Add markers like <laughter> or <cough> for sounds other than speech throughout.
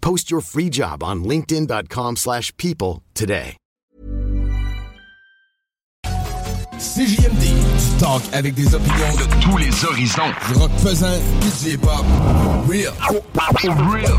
Post your free job on linkedin.com/people slash people today. CJMD, du talk avec des opinions de tous les horizons. Du rock pesant, du hip-hop. Real. Real.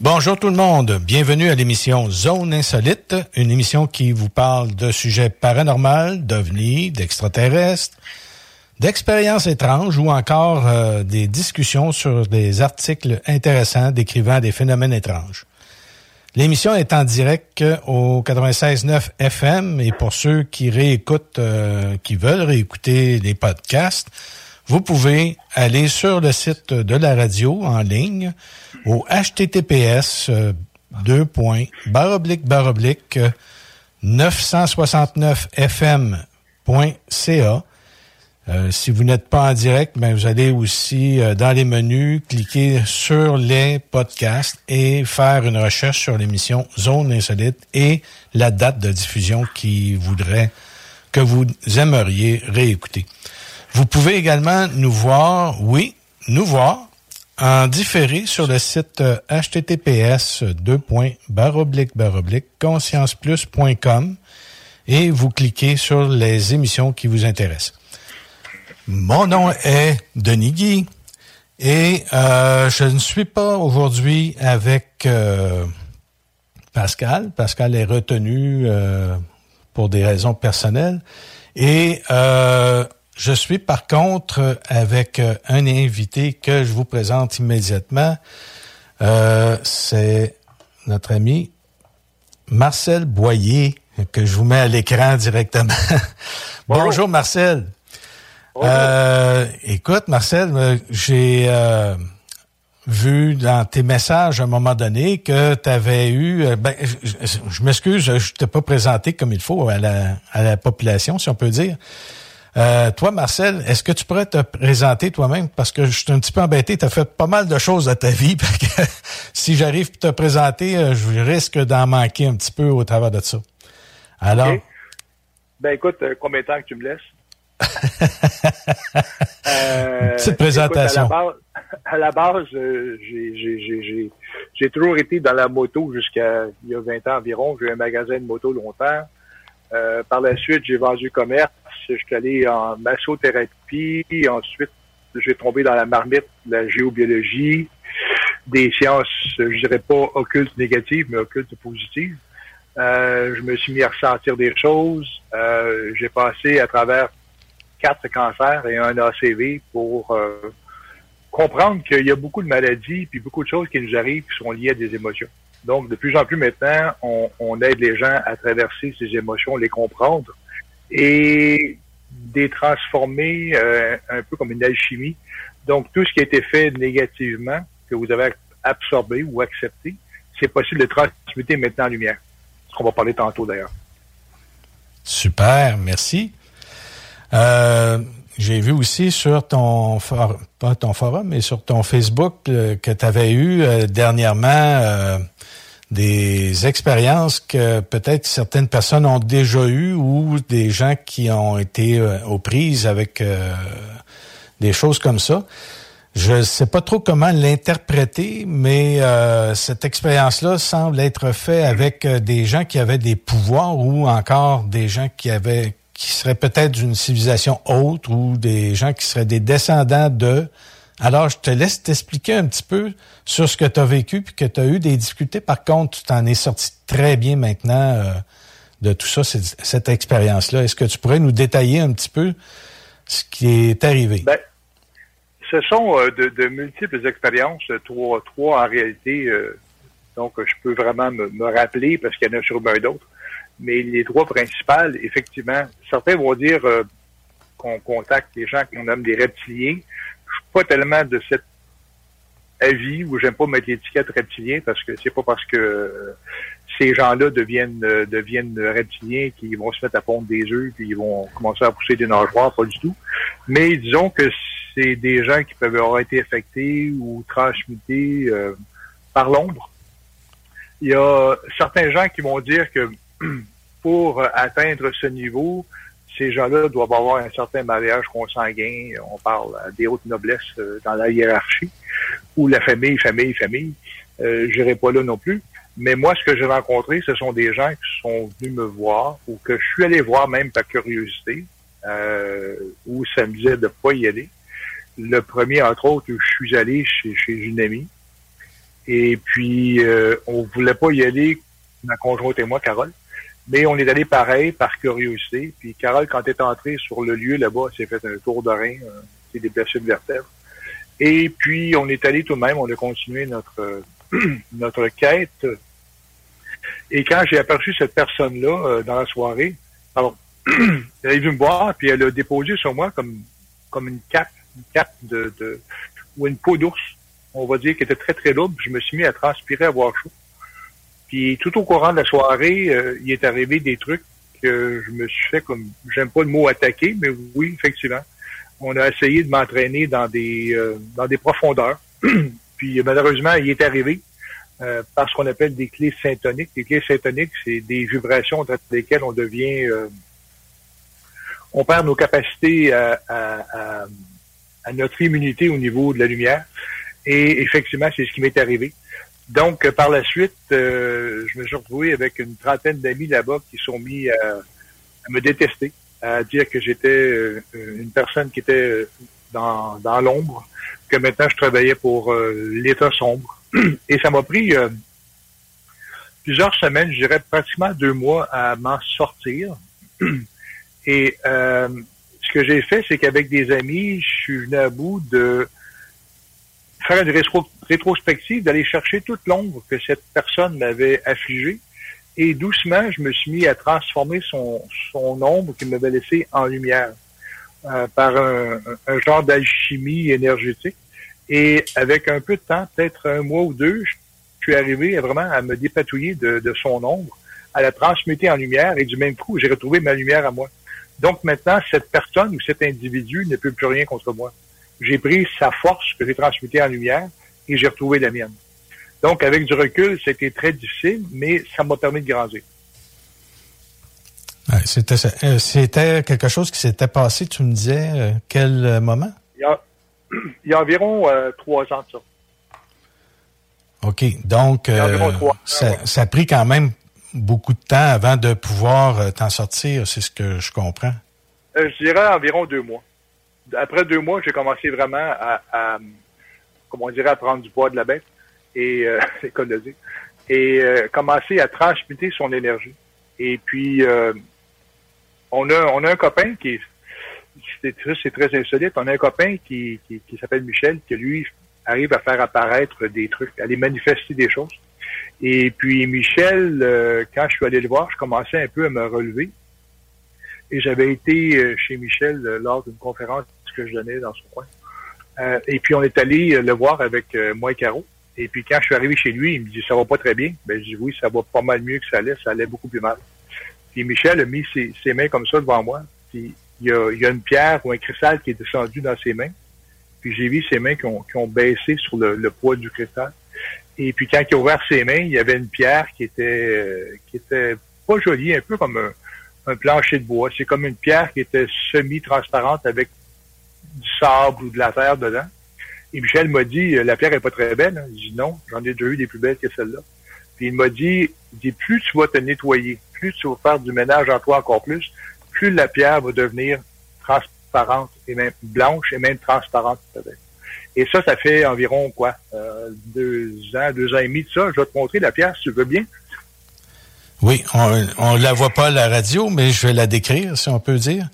Bonjour tout le monde, bienvenue à l'émission Zone Insolite, une émission qui vous parle de sujets paranormaux, d'ovnis, d'extraterrestres, d'expériences étranges ou encore euh, des discussions sur des articles intéressants décrivant des phénomènes étranges. L'émission est en direct au 96.9 FM et pour ceux qui réécoutent, euh, qui veulent réécouter les podcasts, vous pouvez aller sur le site de la radio en ligne au https euh, deux points, barre oblique, barre oblique, 969fm.ca. Euh, si vous n'êtes pas en direct, ben vous allez aussi euh, dans les menus cliquer sur les podcasts et faire une recherche sur l'émission Zone Insolite et la date de diffusion qui voudrait que vous aimeriez réécouter. Vous pouvez également nous voir, oui, nous voir en différé sur le site euh, https oblique, conscienceplus.com et vous cliquez sur les émissions qui vous intéressent. Mon nom est Denis Guy et euh, je ne suis pas aujourd'hui avec euh, Pascal. Pascal est retenu euh, pour des raisons personnelles et euh, je suis par contre avec un invité que je vous présente immédiatement. Euh, C'est notre ami Marcel Boyer que je vous mets à l'écran directement. <laughs> Bonjour. Marcel. Euh, écoute Marcel, euh, j'ai euh, vu dans tes messages à un moment donné que tu avais eu, euh, ben, je, m'excuse, je t'ai pas présenté comme il faut à la, à la population, si on peut dire. Euh, toi, Marcel, est-ce que tu pourrais te présenter toi-même? Parce que je suis un petit peu embêté, tu as fait pas mal de choses à ta vie. <laughs> que si j'arrive à te présenter, euh, je risque d'en manquer un petit peu au travers de ça. Alors? Ben écoute, combien de temps que tu me laisses? Euh, Petite présentation. écoute, à la base, <laughs> à la base, euh, j'ai- toujours été dans la moto jusqu'à il y a 20 ans environ. J'ai eu un magasin de moto longtemps. Euh, par la suite, j'ai vendu commerce. je suis allé en massothérapie. Ensuite, j'ai tombé dans la marmite de la géobiologie, des sciences, je dirais pas occultes négatives, mais occultes positives. Euh, je me suis mis à ressentir des choses. Euh, j'ai passé à travers quatre cancers et un ACV pour euh, comprendre qu'il y a beaucoup de maladies puis beaucoup de choses qui nous arrivent qui sont liées à des émotions. Donc, de plus en plus maintenant, on, on aide les gens à traverser ces émotions, les comprendre et des transformer euh, un peu comme une alchimie. Donc, tout ce qui a été fait négativement, que vous avez absorbé ou accepté, c'est possible de transmuter maintenant en lumière. Ce qu'on va parler tantôt d'ailleurs. Super, merci. Euh, j'ai vu aussi sur ton pas ton forum, mais sur ton Facebook euh, que tu avais eu euh, dernièrement des expériences que peut-être certaines personnes ont déjà eues ou des gens qui ont été aux prises avec des choses comme ça. Je ne sais pas trop comment l'interpréter, mais cette expérience-là semble être faite avec des gens qui avaient des pouvoirs ou encore des gens qui avaient qui seraient peut-être d'une civilisation autre ou des gens qui seraient des descendants de. Alors, je te laisse t'expliquer un petit peu sur ce que tu as vécu puis que tu as eu des difficultés. Par contre, tu t'en es sorti très bien maintenant euh, de tout ça, cette, expérience-là. Est-ce que tu pourrais nous détailler un petit peu ce qui est arrivé? Ben, ce sont euh, de, multiples expériences, trois, trois en réalité. Euh, donc, je peux vraiment me, me rappeler parce qu'il y en a sûrement d'autres mais les droits principales, effectivement, certains vont dire euh, qu'on contacte les gens qu'on nomme des reptiliens. Je suis pas tellement de cet avis où j'aime pas mettre l'étiquette reptilien parce que c'est pas parce que euh, ces gens-là deviennent euh, deviennent reptiliens qu'ils vont se mettre à pondre des œufs puis ils vont commencer à pousser des nageoires, pas du tout. Mais disons que c'est des gens qui peuvent avoir été affectés ou transmutés par l'ombre. Il y a certains gens qui vont dire que <clears throat> pour atteindre ce niveau, ces gens-là doivent avoir un certain mariage consanguin. On parle des hautes noblesses euh, dans la hiérarchie, ou la famille, famille, famille. Euh, Je n'irai pas là non plus. Mais moi, ce que j'ai rencontré, ce sont des gens qui sont venus me voir, ou que je suis allé voir même par curiosité, euh, où ça me disait de pas y aller. Le premier, entre autres, je suis allé chez, chez une amie. Et puis, euh, on voulait pas y aller, ma conjointe et moi, Carole. Mais on est allé pareil, par curiosité. Puis Carole, quand elle est entrée sur le lieu là-bas, s'est fait un tour de rein, euh, des blessures de vertèbres. Et puis, on est allé tout de même, on a continué notre, <clears throat> notre quête. Et quand j'ai aperçu cette personne-là euh, dans la soirée, alors, <clears throat> elle est venue me voir, puis elle a déposé sur moi comme, comme une cape, une cape de, de ou une peau d'ours, on va dire, qui était très, très lourde. Je me suis mis à transpirer, à avoir chaud. Puis tout au courant de la soirée, euh, il est arrivé des trucs que je me suis fait comme j'aime pas le mot attaquer, mais oui, effectivement. On a essayé de m'entraîner dans des euh, dans des profondeurs. <clears throat> Puis malheureusement, il est arrivé euh, par ce qu'on appelle des clés syntoniques. Les clés syntoniques, c'est des vibrations entre lesquelles on devient on perd nos capacités à, à, à, notre immunité au niveau de la lumière. Et effectivement, c'est ce qui m'est arrivé. Donc, euh, par la suite, euh, je me suis retrouvé avec une trentaine d'amis là-bas qui sont mis à, me détester, à dire que j'étais euh, une personne qui était dans, dans l'ombre, que maintenant je travaillais pour l'État sombre. <clears throat> Et ça m'a pris plusieurs semaines, je dirais pratiquement deux mois à m'en sortir. <clears throat> Et ce que j'ai fait, c'est qu'avec des amis, je suis venu à bout de faire une rétrospective, d'aller chercher toute l'ombre que cette personne m'avait affligée. Et doucement, je me suis mis à transformer son, son ombre qu'il m'avait laissé en lumière euh, par un, genre d'alchimie énergétique. Et avec un peu de temps, peut-être un mois ou deux, je suis arrivé vraiment à me dépatouiller de son ombre, à la transmuter en lumière et du même coup, j'ai retrouvé ma lumière à moi. Donc maintenant, cette personne ou cet individu ne peut plus rien contre moi j'ai pris sa force que j'ai transmutée en lumière et j'ai retrouvé la mienne. Donc, avec du recul, c'était très difficile, mais ça m'a permis de grandir. Euh, c'était, quelque chose qui s'était passé, tu me disais, euh, quel euh, moment? Il y a, <clears throat> environ trois ans de ça. OK. Donc, ça, ça, a pris quand même beaucoup de temps avant de pouvoir t'en sortir, c'est ce que je comprends. Euh, je dirais environ deux mois. Après deux mois, j'ai commencé vraiment à, à, comme on dirait, à prendre du poids de la bête et euh, <laughs> et euh, commencer à transmuter son énergie. Et puis, euh, on a on a un copain qui est c'est très insolite. On a un copain qui, qui, qui s'appelle Michel, qui lui arrive à faire apparaître des trucs, à les manifester des choses. Et puis Michel, euh, quand je suis allé le voir, je commençais un peu à me relever. Et j'avais été euh, chez Michel euh, lors d'une conférence que je donnais dans son coin. Et puis on est allé le voir avec moi et Caro. Et puis quand je suis arrivé chez lui, il me dit ça va pas très bien. Ben je dis oui, ça va pas mal mieux que ça allait, ça allait beaucoup plus mal. Puis Michel a mis ses, mains comme ça devant moi. Puis il y, a, une pierre ou un cristal qui est descendu dans ses mains. Puis j'ai vu ses mains qui ont, baissé sur le, poids du cristal. Et puis quand il a ouvert ses mains, il y avait une pierre qui était qui était pas jolie, un peu comme un plancher de bois. C'est comme une pierre qui était semi-transparente avec du sable ou de la terre dedans. Et Michel m'a dit, la pierre est pas très belle. Hein. J'ai dit non, j'en ai déjà eu des plus belles que celle-là. Puis il m'a dit, dit, plus tu vas te nettoyer, plus tu vas faire du ménage en toi encore plus, plus la pierre va devenir transparente et même blanche et même transparente. Et ça, ça fait environ quoi? Euh, deux ans, deux ans et demi de ça. Je vais te montrer la pierre si tu veux bien. Oui, on ne la voit pas à la radio, mais je vais la décrire, si on peut dire.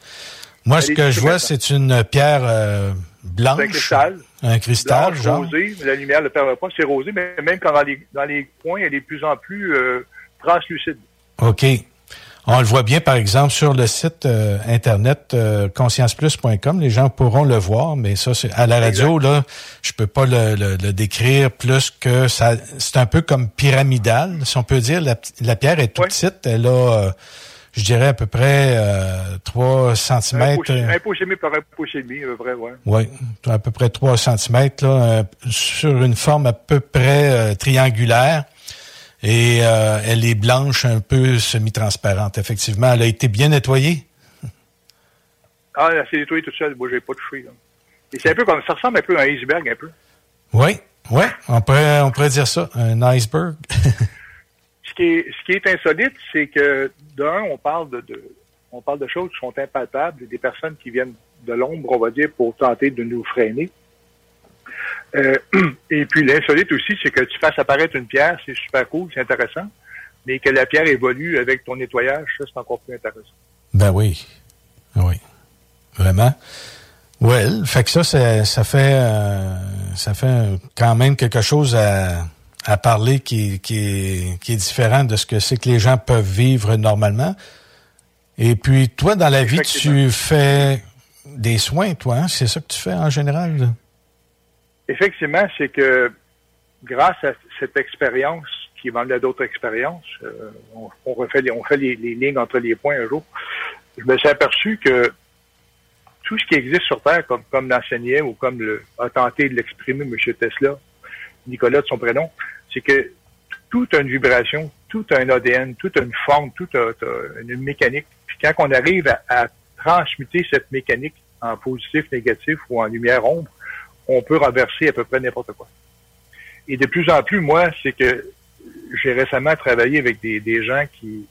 Moi, ce que je vois, c'est une pierre euh, blanche. Un cristal. Un cristal, blanche, genre. rosé. La lumière ne le permet pas, c'est rosé, mais même quand dans les, dans les coins, elle est de plus en plus euh, translucide. OK. On le voit bien, par exemple, sur le site euh, internet euh, conscienceplus.com. Les gens pourront le voir, mais ça, c'est à la radio, là, je peux pas le, le, décrire plus que ça. C'est un peu comme pyramidal, si on peut dire. La, pierre est toute petite. Elle a, euh, je dirais, à peu près euh, 3 cm. Un pouce et demi par un pouce et demi, à peu près, ouais. Oui, à peu près 3 cm, là, sur une forme à peu près triangulaire. Et euh, elle est blanche, un peu semi-transparente. Effectivement, elle a été bien nettoyée. Ah, elle s'est nettoyée toute seule. Moi, j'ai pas touché. Et c'est un peu comme ça ressemble un peu à un iceberg, un peu. Oui, oui, on pourrait, on pourrait dire ça, un iceberg. <laughs> ce, qui est, ce qui est insolite, c'est que d'un, on parle de, de, on parle de choses qui sont impalpables, des personnes qui viennent de l'ombre, on va dire, pour tenter de nous freiner. Euh, <clears throat> et puis l'insolite aussi, c'est que tu fasses apparaître une pierre, c'est super cool, c'est intéressant, mais que la pierre évolue avec ton nettoyage, ça c'est encore plus intéressant. Ben oui, oui, vraiment. Ouais, fait que ça, ça fait, euh, ça fait quand même quelque chose à, à parler qui, qui, est, qui est différent de ce que c'est que les gens peuvent vivre normalement. Et puis toi, dans la vie, tu fais des soins, toi, hein? c'est ça que tu fais en général? effectivement, c'est que grâce à cette expérience qui m'a à d'autres expériences, euh, on, refait les, on fait les, lignes entre les points un jour, je me suis aperçu que tout ce qui existe sur Terre, comme, comme l'enseignait ou comme le, a tenté de l'exprimer M. Tesla, Nicolas de son prénom, c'est que tout a une vibration, tout a un ADN, tout a une forme, tout a, une mécanique. Puis quand on arrive à, transmuter cette mécanique en positif, négatif ou en lumière ombre, on peut renverser à peu près n'importe quoi. Et de plus en plus, moi, c'est que j'ai récemment travaillé avec des, des gens qui,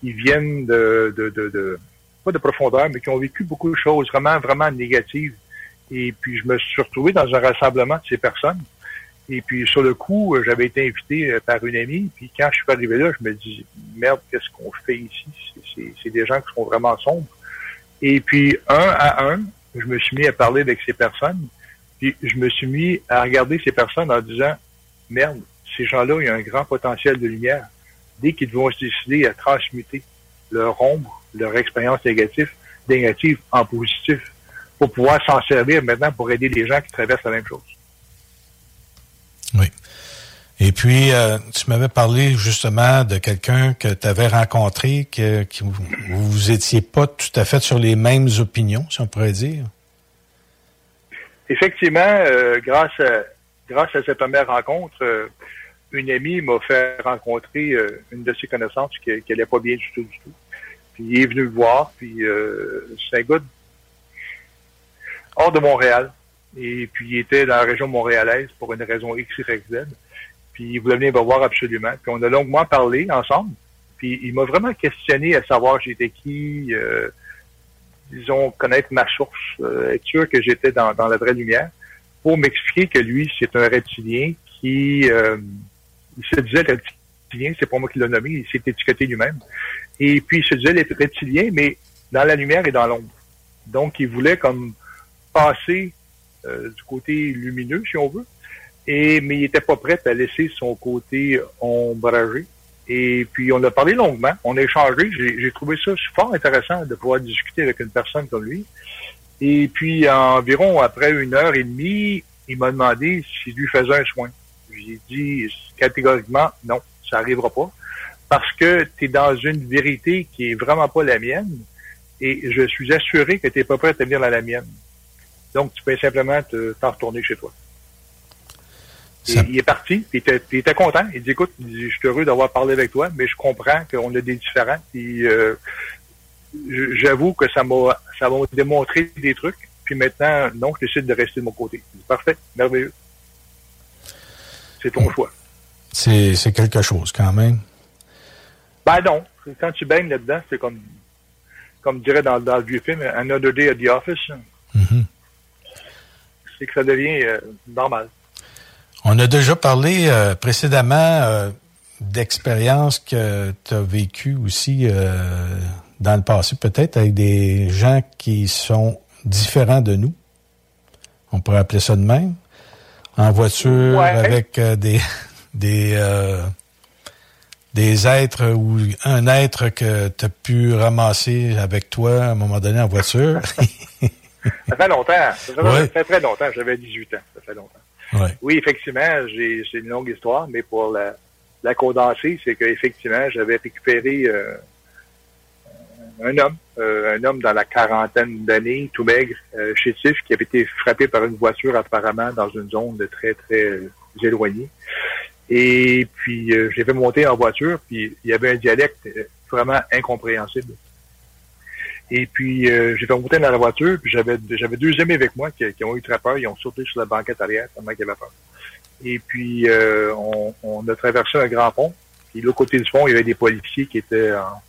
qui viennent de, de, de, pas de profondeur, mais qui ont vécu beaucoup de choses vraiment, vraiment négatives. Et puis, je me suis retrouvé dans un rassemblement de ces personnes. Et puis, sur le coup, j'avais été invité euh, par une amie. Puis, quand je suis arrivé là, je me dis, merde, qu'est-ce qu'on fait ici? C'est des gens qui sont vraiment sombres. Et puis, un à un, je me suis mis à parler avec ces personnes. Puis je me suis mis à regarder ces personnes en disant, merde, ces gens-là, ils ont un grand potentiel de lumière. Dès qu'ils vont se décider à transmuter leur ombre, leur expérience négative, négative en positif, pour pouvoir s'en servir maintenant pour aider les gens qui traversent la même chose. Oui. Et puis, euh, tu m'avais parlé justement de quelqu'un que tu avais rencontré, que, vous, vous étiez pas tout à fait sur les mêmes opinions, si on pourrait dire effectivement, euh, grâce, à, grâce à cette première rencontre, euh, une amie m'a fait rencontrer une de ses connaissances qui n'allait pas bien du tout, du tout. Puis il est venu me voir, puis c'est un gars hors de Montréal. Et puis il était dans la région montréalaise pour une raison X, Y, Z. Puis il voulait venir me voir absolument. Puis on a longuement parlé ensemble. Puis il m'a vraiment questionné à savoir j'étais qui, disons, connaître ma source, être sûr que j'étais dans, dans la vraie lumière, pour m'expliquer que lui, c'est un reptilien qui il se disait reptilien, c'est pas moi qui l'ai nommé, il s'est étiqueté lui-même. Et puis il se disait reptilien, mais dans la lumière et dans l'ombre. Donc, il voulait comme passer du côté lumineux, si on veut, mais il était pas prêt à laisser son côté ombragé. Et puis, on a parlé longuement, on a échangé. J'ai trouvé ça fort intéressant de pouvoir discuter avec une personne comme lui. Et puis, environ après une heure et demie, il m'a demandé si lui faisait un soin. J'ai dit catégoriquement, non, ça n'arrivera pas. Parce que tu dans une vérité qui est vraiment pas la mienne. Et je suis assuré que tu n'es pas prêt à venir dans la mienne. Donc, tu peux simplement t'en retourner chez toi. Il est parti, puis il était, content. Il dit, écoute, je suis heureux d'avoir parlé avec toi, mais je comprends qu'on a des différents. Puis euh, j'avoue que ça m'a ça m'a démontré des trucs. Puis maintenant, non, je décide de rester de mon côté. Parfait, merveilleux. C'est ton choix. C'est quelque chose quand même. Ben non. Quand tu baignes là-dedans, c'est comme comme dirait dans, dans, le vieux film, Another Day at the Office. Mm-hmm. C'est que ça devient euh, normal. On a déjà parlé euh, précédemment euh, d'expériences que tu as vécues aussi dans le passé, peut-être avec des gens qui sont différents de nous. On pourrait appeler ça de même. En voiture, avec des <laughs> des des êtres ou un être que tu as pu ramasser avec toi à un moment donné en voiture. <laughs> ça fait longtemps. Ça fait, très longtemps. J'avais 18 ans. Ça fait longtemps. Oui, effectivement, j'ai c'est une longue histoire, mais pour la, la condenser, c'est qu'effectivement, j'avais récupéré euh, un homme, euh, un homme dans la quarantaine d'années, tout maigre, euh, chétif, qui avait été frappé par une voiture apparemment dans une zone de très, très éloignée. Et puis, j'ai fait monter en voiture, puis il y avait un dialecte vraiment incompréhensible. Et puis, euh, j'ai fait monter dans la voiture, puis j'avais j'avais deux amis avec moi qui, ont eu très peur. Ils ont sauté sur la banquette arrière tellement qu'ils avaient peur. Et puis, euh, on, on, a traversé un grand pont. Puis, l'autre côté du pont, il y avait des policiers qui étaient en,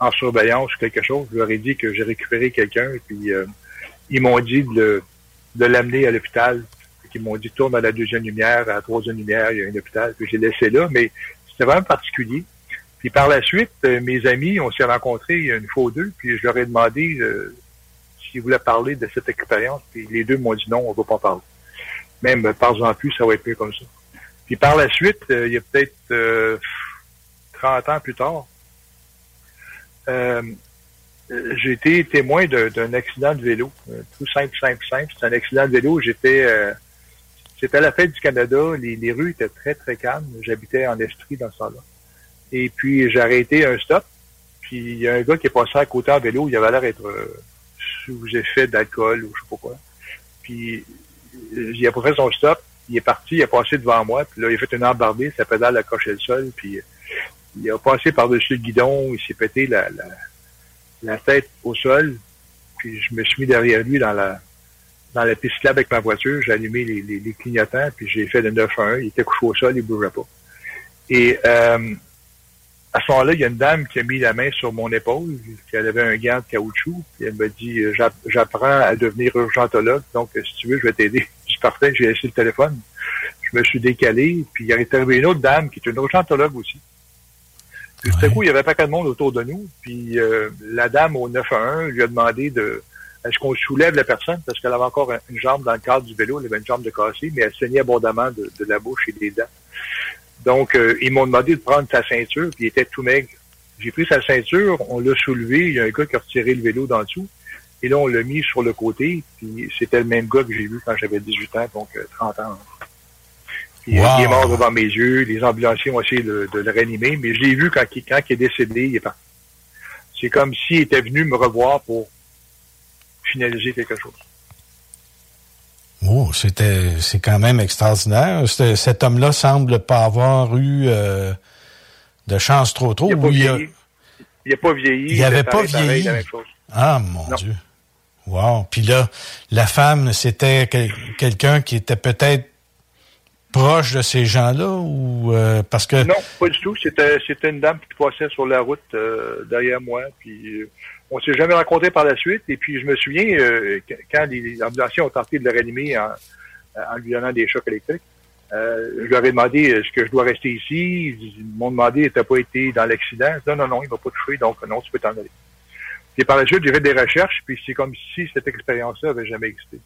en surveillance ou quelque chose. Je leur ai dit que j'ai récupéré quelqu'un. Et puis, euh, ils m'ont dit de, de l'amener à l'hôpital. Ils m'ont dit, tourne à la deuxième lumière, à la troisième lumière, il y a un hôpital. Puis, j'ai laissé là. Mais c'était vraiment particulier. Puis par la suite, euh, mes amis, on s'est rencontrés une fois ou deux, puis je leur ai demandé euh, s'ils voulaient parler de cette expérience, puis les deux m'ont dit non, on ne va pas parler. Même euh, par-en plus, ça va être mieux comme ça. Puis par la suite, il y a peut-être 30 ans plus tard, j'ai été témoin d'un accident de vélo. tout simple, simple, simple. C'est un accident de vélo. J'étais c'était à la fête du Canada. Les, les rues étaient très, très calmes. J'habitais en Estrie dans ce temps-là. Et puis, j'ai arrêté un stop. Puis, il y a un gars qui est passé à côté en vélo. Il avait l'air d'être euh, sous effet d'alcool ou je sais pas quoi. Puis, il a pas fait son stop. Il est parti, il a passé devant moi. Puis là, il a fait une embardée. Sa pédale a coché le sol. Puis, il a passé par-dessus le guidon. Il s'est pété la, la, tête au sol. Puis, je me suis mis derrière lui dans la dans la piste là avec ma voiture. J'ai allumé les, les, clignotants. Puis, j'ai fait le 9 1. Il était couché au sol. Il bougeait pas. Et... Euh, à ce moment-là, il y a une dame qui a mis la main sur mon épaule, qui avait un gant de caoutchouc, et elle m'a dit euh, J'apprends à devenir urgentologue, donc si tu veux, je vais t'aider. <laughs> Je suis parfait, j'ai laissé le téléphone. Je me suis décalé, puis il y est arrivé une autre dame qui est une urgentologue aussi. Puis tout à coup, il y avait pas de monde autour de nous, puis euh, la dame au 911 lui a demandé de est-ce qu'on soulève la personne? Parce qu'elle avait encore une jambe dans le cadre du vélo, elle avait une jambe de cassée, mais elle saignait abondamment de, de la bouche et des dents. Donc, euh, ils m'ont demandé de prendre sa ceinture, puis il était tout maigre. J'ai pris sa ceinture, on l'a soulevé, il y a un gars qui a retiré le vélo d'en dessous, et là, on l'a mis sur le côté, puis c'était le même gars que j'ai vu quand j'avais 18 ans, donc 30 euh, ans. Puis, Il est mort devant mes yeux, les ambulanciers ont essayé de, le réanimer, mais je l'ai vu quand, quand il est décédé, il est parti. C'est comme s'il était venu me revoir pour finaliser quelque chose. Oh, c'était, c'est quand même extraordinaire. Cet homme-là semble pas avoir eu euh, de chance trop trop. Il n'a pas, vieilli. Il a pas vieilli. Il n'avait pas vieilli. Ah, mon Dieu. Wow. Puis là, la femme, c'était quelqu'un qui était peut-être proche de ces gens-là ou euh, parce que non pas du tout c'était c'était une dame qui passait sur la route euh, derrière moi puis on s'est jamais rencontré par la suite. Et puis, je me souviens, euh, quand les ambulanciers ont tenté de le réanimer en, en lui donnant des chocs électriques, euh, je leur ai demandé est-ce que je dois rester ici? Ils m'ont demandé t'as pas été dans l'accident? Non, non, non, il va pas toucher, donc non, tu peux t'en aller. Et par la suite, j'ai fait des recherches, puis c'est comme si cette expérience-là avait jamais existé.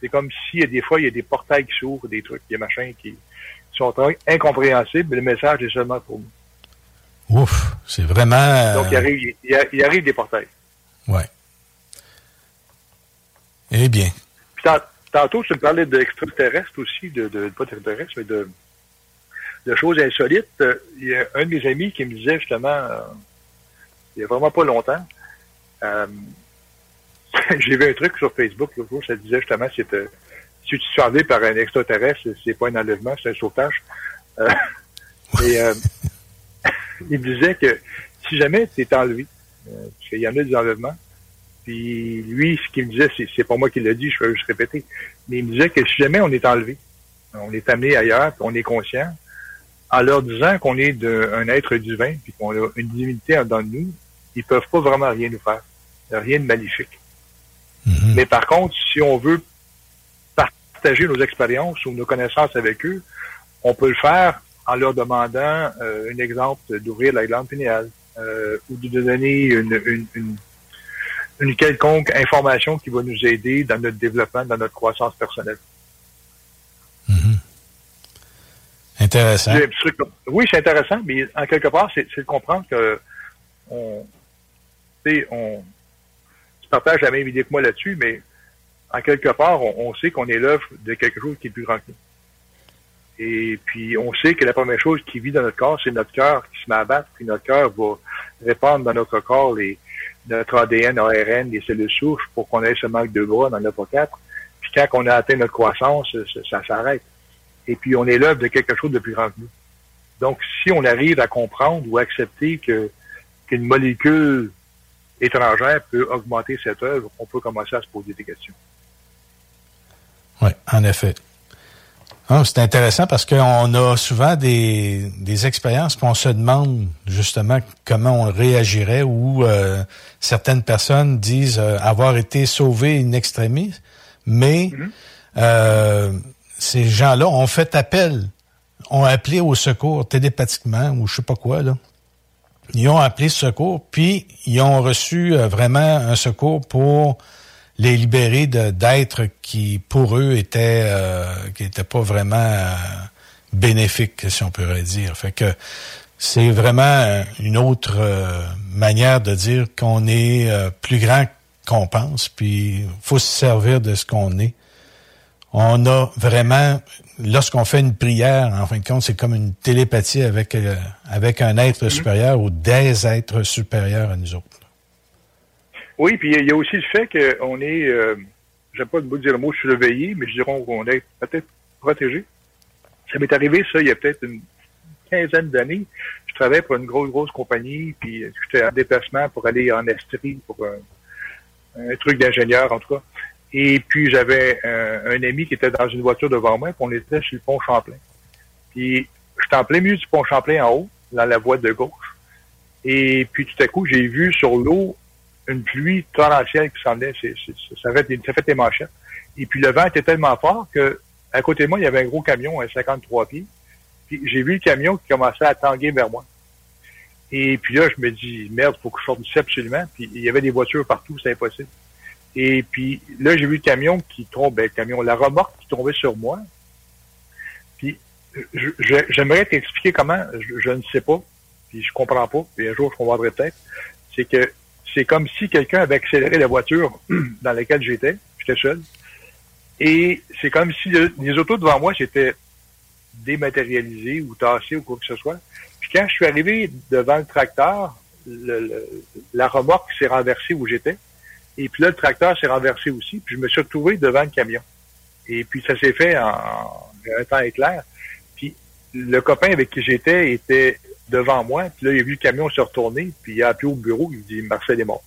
C'est comme si, des fois, il y a des portails qui s'ouvrent, des trucs, des machins qui sont incompréhensibles, mais le message est seulement pour nous. Ouf, c'est vraiment... Donc, il arrive, il, arrive des portails. Ouais. Eh bien. Puis, tantôt, tu me parlais d'extraterrestres aussi, de, de, pas d'extraterrestres, mais de, de choses insolites. Il y a un de mes amis qui me disait justement, euh, il y a vraiment pas longtemps, euh, <laughs> j'ai vu un truc sur Facebook l'autre jour, ça disait justement c'était si tu te fais par un extraterrestre, c'est pas un enlèvement, c'est un sauvetage. Euh, <laughs> et euh, <laughs> il disait que si jamais tu es enlevé, euh, parce qu'il y en a des enlèvements, puis lui, ce qu'il me disait, c'est pas moi qui l'a dit, je vais juste répéter, mais il me disait que si jamais on est enlevé, on est amené ailleurs, puis on est conscient, en leur disant qu'on est un être divin, puis qu'on a une divinité dans nous, ils peuvent pas vraiment rien nous faire. Rien de maléfique. Mhm. Mais par contre, si on veut partager nos expériences ou nos connaissances avec eux, on peut le faire en leur demandant euh, un exemple d'ouvrir la glande pinéale euh, ou de donner une, une, une, quelconque information qui va nous aider dans notre développement, dans notre croissance personnelle. Mhm. Intéressant. Oui, c'est intéressant, mais en quelque part, c'est de comprendre que on, on, tu partages la même idée que moi là-dessus, mais en quelque part, on, sait qu'on est l'œuvre de quelque chose qui est plus grand que nous. Et puis, on sait que la première chose qui vit dans notre corps, c'est notre cœur qui se met à battre, puis notre cœur va répandre dans notre corps les, notre ADN, ARN, les cellules souches pour qu'on ait ce manque de bras, dans pas quatre. Puis quand on a atteint notre croissance, ça, s'arrête. Et puis, on est l'œuvre de quelque chose de plus grand que nous. Donc, si on arrive à comprendre ou accepter que qu'une molécule étrangère peut augmenter cette œuvre, on peut commencer à se poser des questions. Oui, en effet. Ah, c'est intéressant parce qu'on a souvent des, des expériences qu'on se demande justement comment on réagirait ou euh, certaines personnes disent euh, avoir été sauvées in extremis, mais mm-hmm. euh, ces gens-là ont fait appel, ont appelé au secours télépathiquement ou je sais pas quoi là. Ils ont appelé ce secours, puis ils ont reçu euh, vraiment un secours pour les libérer d'êtres qui, pour eux, étaient euh, qui étaient pas vraiment euh, bénéfiques, si on pourrait dire. Fait que c'est vraiment une autre manière de dire qu'on est plus grand qu'on pense, puis faut se servir de ce qu'on est. On a vraiment lorsqu'on fait une prière, en fin de compte, c'est comme une télépathie avec, euh, avec un être mhm. supérieur ou des êtres supérieurs à nous autres. Oui, puis il y a aussi le fait qu'on est, euh, j'aime pas de dire le mot surveillé, mais je dirais qu'on est peut-être protégé. Ça m'est arrivé, ça, il y a peut-être une quinzaine d'années. Je travaillais pour une grosse, grosse compagnie, puis j'étais en déplacement pour aller en Estrie pour un, un truc d'ingénieur, en tout cas. Et puis, j'avais un, ami qui était dans une voiture devant moi, puis on était sur le pont Champlain. Puis, j'étais en plein milieu du pont Champlain en haut, dans la voie de gauche. Et puis, tout à coup, j'ai vu sur l'eau une pluie torrentielle qui s'en venait. Ça fait, ça fait des manchettes. Et puis, le vent était tellement fort que à côté de moi, il y avait un gros camion, un 53 pieds. Puis, j'ai vu le camion qui commençait à tanguer vers moi. Et puis là, je me dis, merde, faut que je sorte d'ici absolument. Puis, il y avait des voitures partout, c'est impossible. Et puis là, j'ai vu le camion qui tombe, ben, le camion, la remorque qui tombait sur moi. Puis j'aimerais t'expliquer comment, je, ne sais pas, puis je comprends pas, puis un jour je comprendrai peut-être. C'est que c'est comme si quelqu'un avait accéléré la voiture <clears throat> dans laquelle j'étais, j'étais seul. Et c'est comme si les autos devant moi s'étaient dématérialisées ou tassées ou quoi que ce soit. Puis quand je suis arrivé devant le tracteur, la remorque s'est renversée où j'étais. Et puis là, le tracteur s'est renversé aussi, puis je me suis retrouvé devant le camion. Et puis ça s'est fait en un temps éclair. Puis le copain avec qui j'étais était devant moi, puis là, il a vu le camion se retourner, puis il a appelé au bureau, il dit Marcel est mort.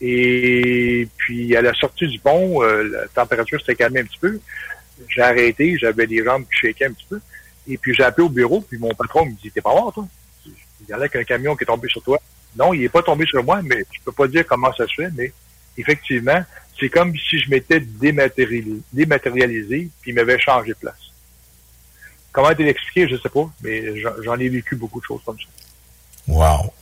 Et puis à la sortie du pont, euh, la température s'était calmée un petit peu. J'ai arrêté, j'avais les jambes qui shakaient un petit peu. Et puis j'ai appelé au bureau, puis mon patron me dit T'es pas mort, toi? Il y en a qu'un camion qui est tombé sur toi. Non, il n'est pas tombé sur moi, mais je peux pas dire comment ça se fait, mais effectivement, c'est comme si je m'étais dématérialisé, dématérialisé, puis m'avait changé de place. Comment te l'expliquer, je sais pas, mais j'en ai vécu beaucoup de choses comme ça. Wow.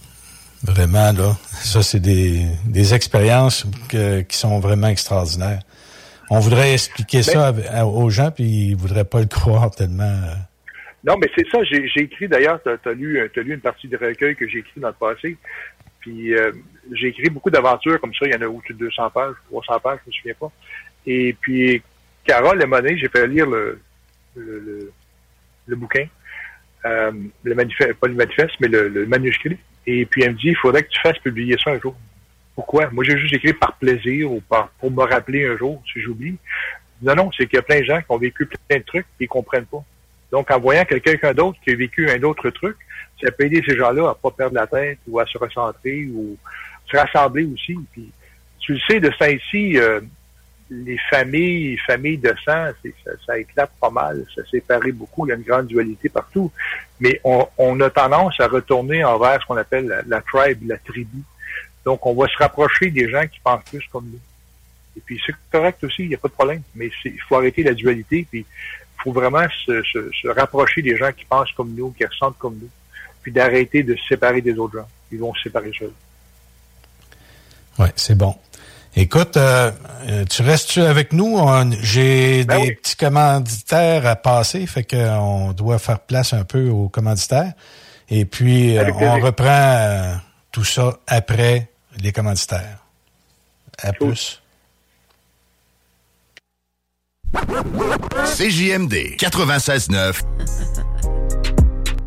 Vraiment, là. Ça, c'est des, des expériences qui sont vraiment extraordinaires. On voudrait expliquer ça ben- aux gens, puis ils voudraient pas le croire tellement. Euh. Non, mais c'est ça. J'ai écrit, d'ailleurs, tu as, lu, as lu une partie du recueil que j'ai écrit dans le passé. Puis euh, j'ai écrit beaucoup d'aventures comme ça. Il y en a au-dessus de 200 pages, 300 pages, je me souviens pas. Et puis, Carole, le monnaie, j'ai fait lire le, le, le, bouquin, euh, le manifeste, pas le manifeste, mais le, manuscrit. Et puis elle me dit, il faudrait que tu fasses publier ça un jour. Pourquoi? Moi, j'ai juste écrit par plaisir ou par, pour me rappeler un jour, si j'oublie. Non, non, c'est qu'il y a plein de gens qui ont vécu plein de trucs et ils comprennent pas. Donc, en voyant quelqu'un d'autre qui a vécu un autre truc, ça peut aider ces gens-là à pas perdre la tête ou à se recentrer ou se rassembler aussi. Puis, tu le sais, de ça ici, euh, les familles, les familles de sang, ça, ça, éclate pas mal, ça séparait beaucoup, il y a une grande dualité partout. Mais on, on a tendance à retourner envers ce qu'on appelle la, la, tribe, la tribu. Donc, on va se rapprocher des gens qui pensent plus comme nous. Et puis, c'est correct aussi, il n'y a pas de problème. Mais il faut arrêter la dualité, puis il faut vraiment se, se, se, rapprocher des gens qui pensent comme nous, qui ressentent comme nous, puis d'arrêter de se séparer des autres gens. Ils vont se séparer seuls. Oui, c'est bon. Écoute, euh, euh, tu restes avec nous? J'ai ben des petits commanditaires à passer, fait qu'on doit faire place un peu aux commanditaires. Et puis, euh, on reprend tout ça après les commanditaires. À plus. CJMD 96.9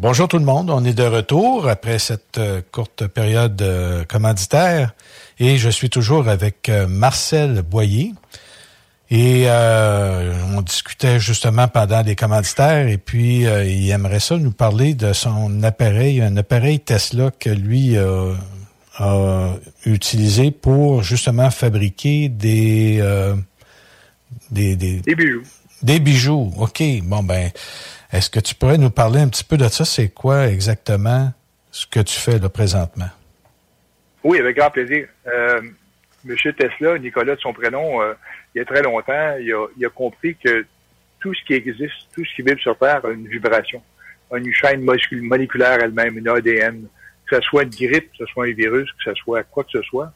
Bonjour tout le monde, on est de retour après cette euh, courte période euh, commanditaire et je suis toujours avec euh, Marcel Boyer. Et on discutait justement pendant les commanditaires et puis il aimerait ça nous parler de son appareil, un appareil Tesla que lui a utilisé pour justement fabriquer des, des, des, des bijoux. Des bijoux, ok. Bon ben, est-ce que tu pourrais nous parler un petit peu de ça? C'est quoi exactement ce que tu fais là présentement? Oui, avec grand plaisir. Euh, Monsieur Tesla, Nicolas de son prénom, euh, il y a très longtemps, il a, compris que tout ce qui existe, tout ce qui vibre sur Terre a une vibration, a une chaîne moléculaire elle-même, une ADN, que ce soit une grippe, que ce soit un virus, que ce soit quoi que ce soit.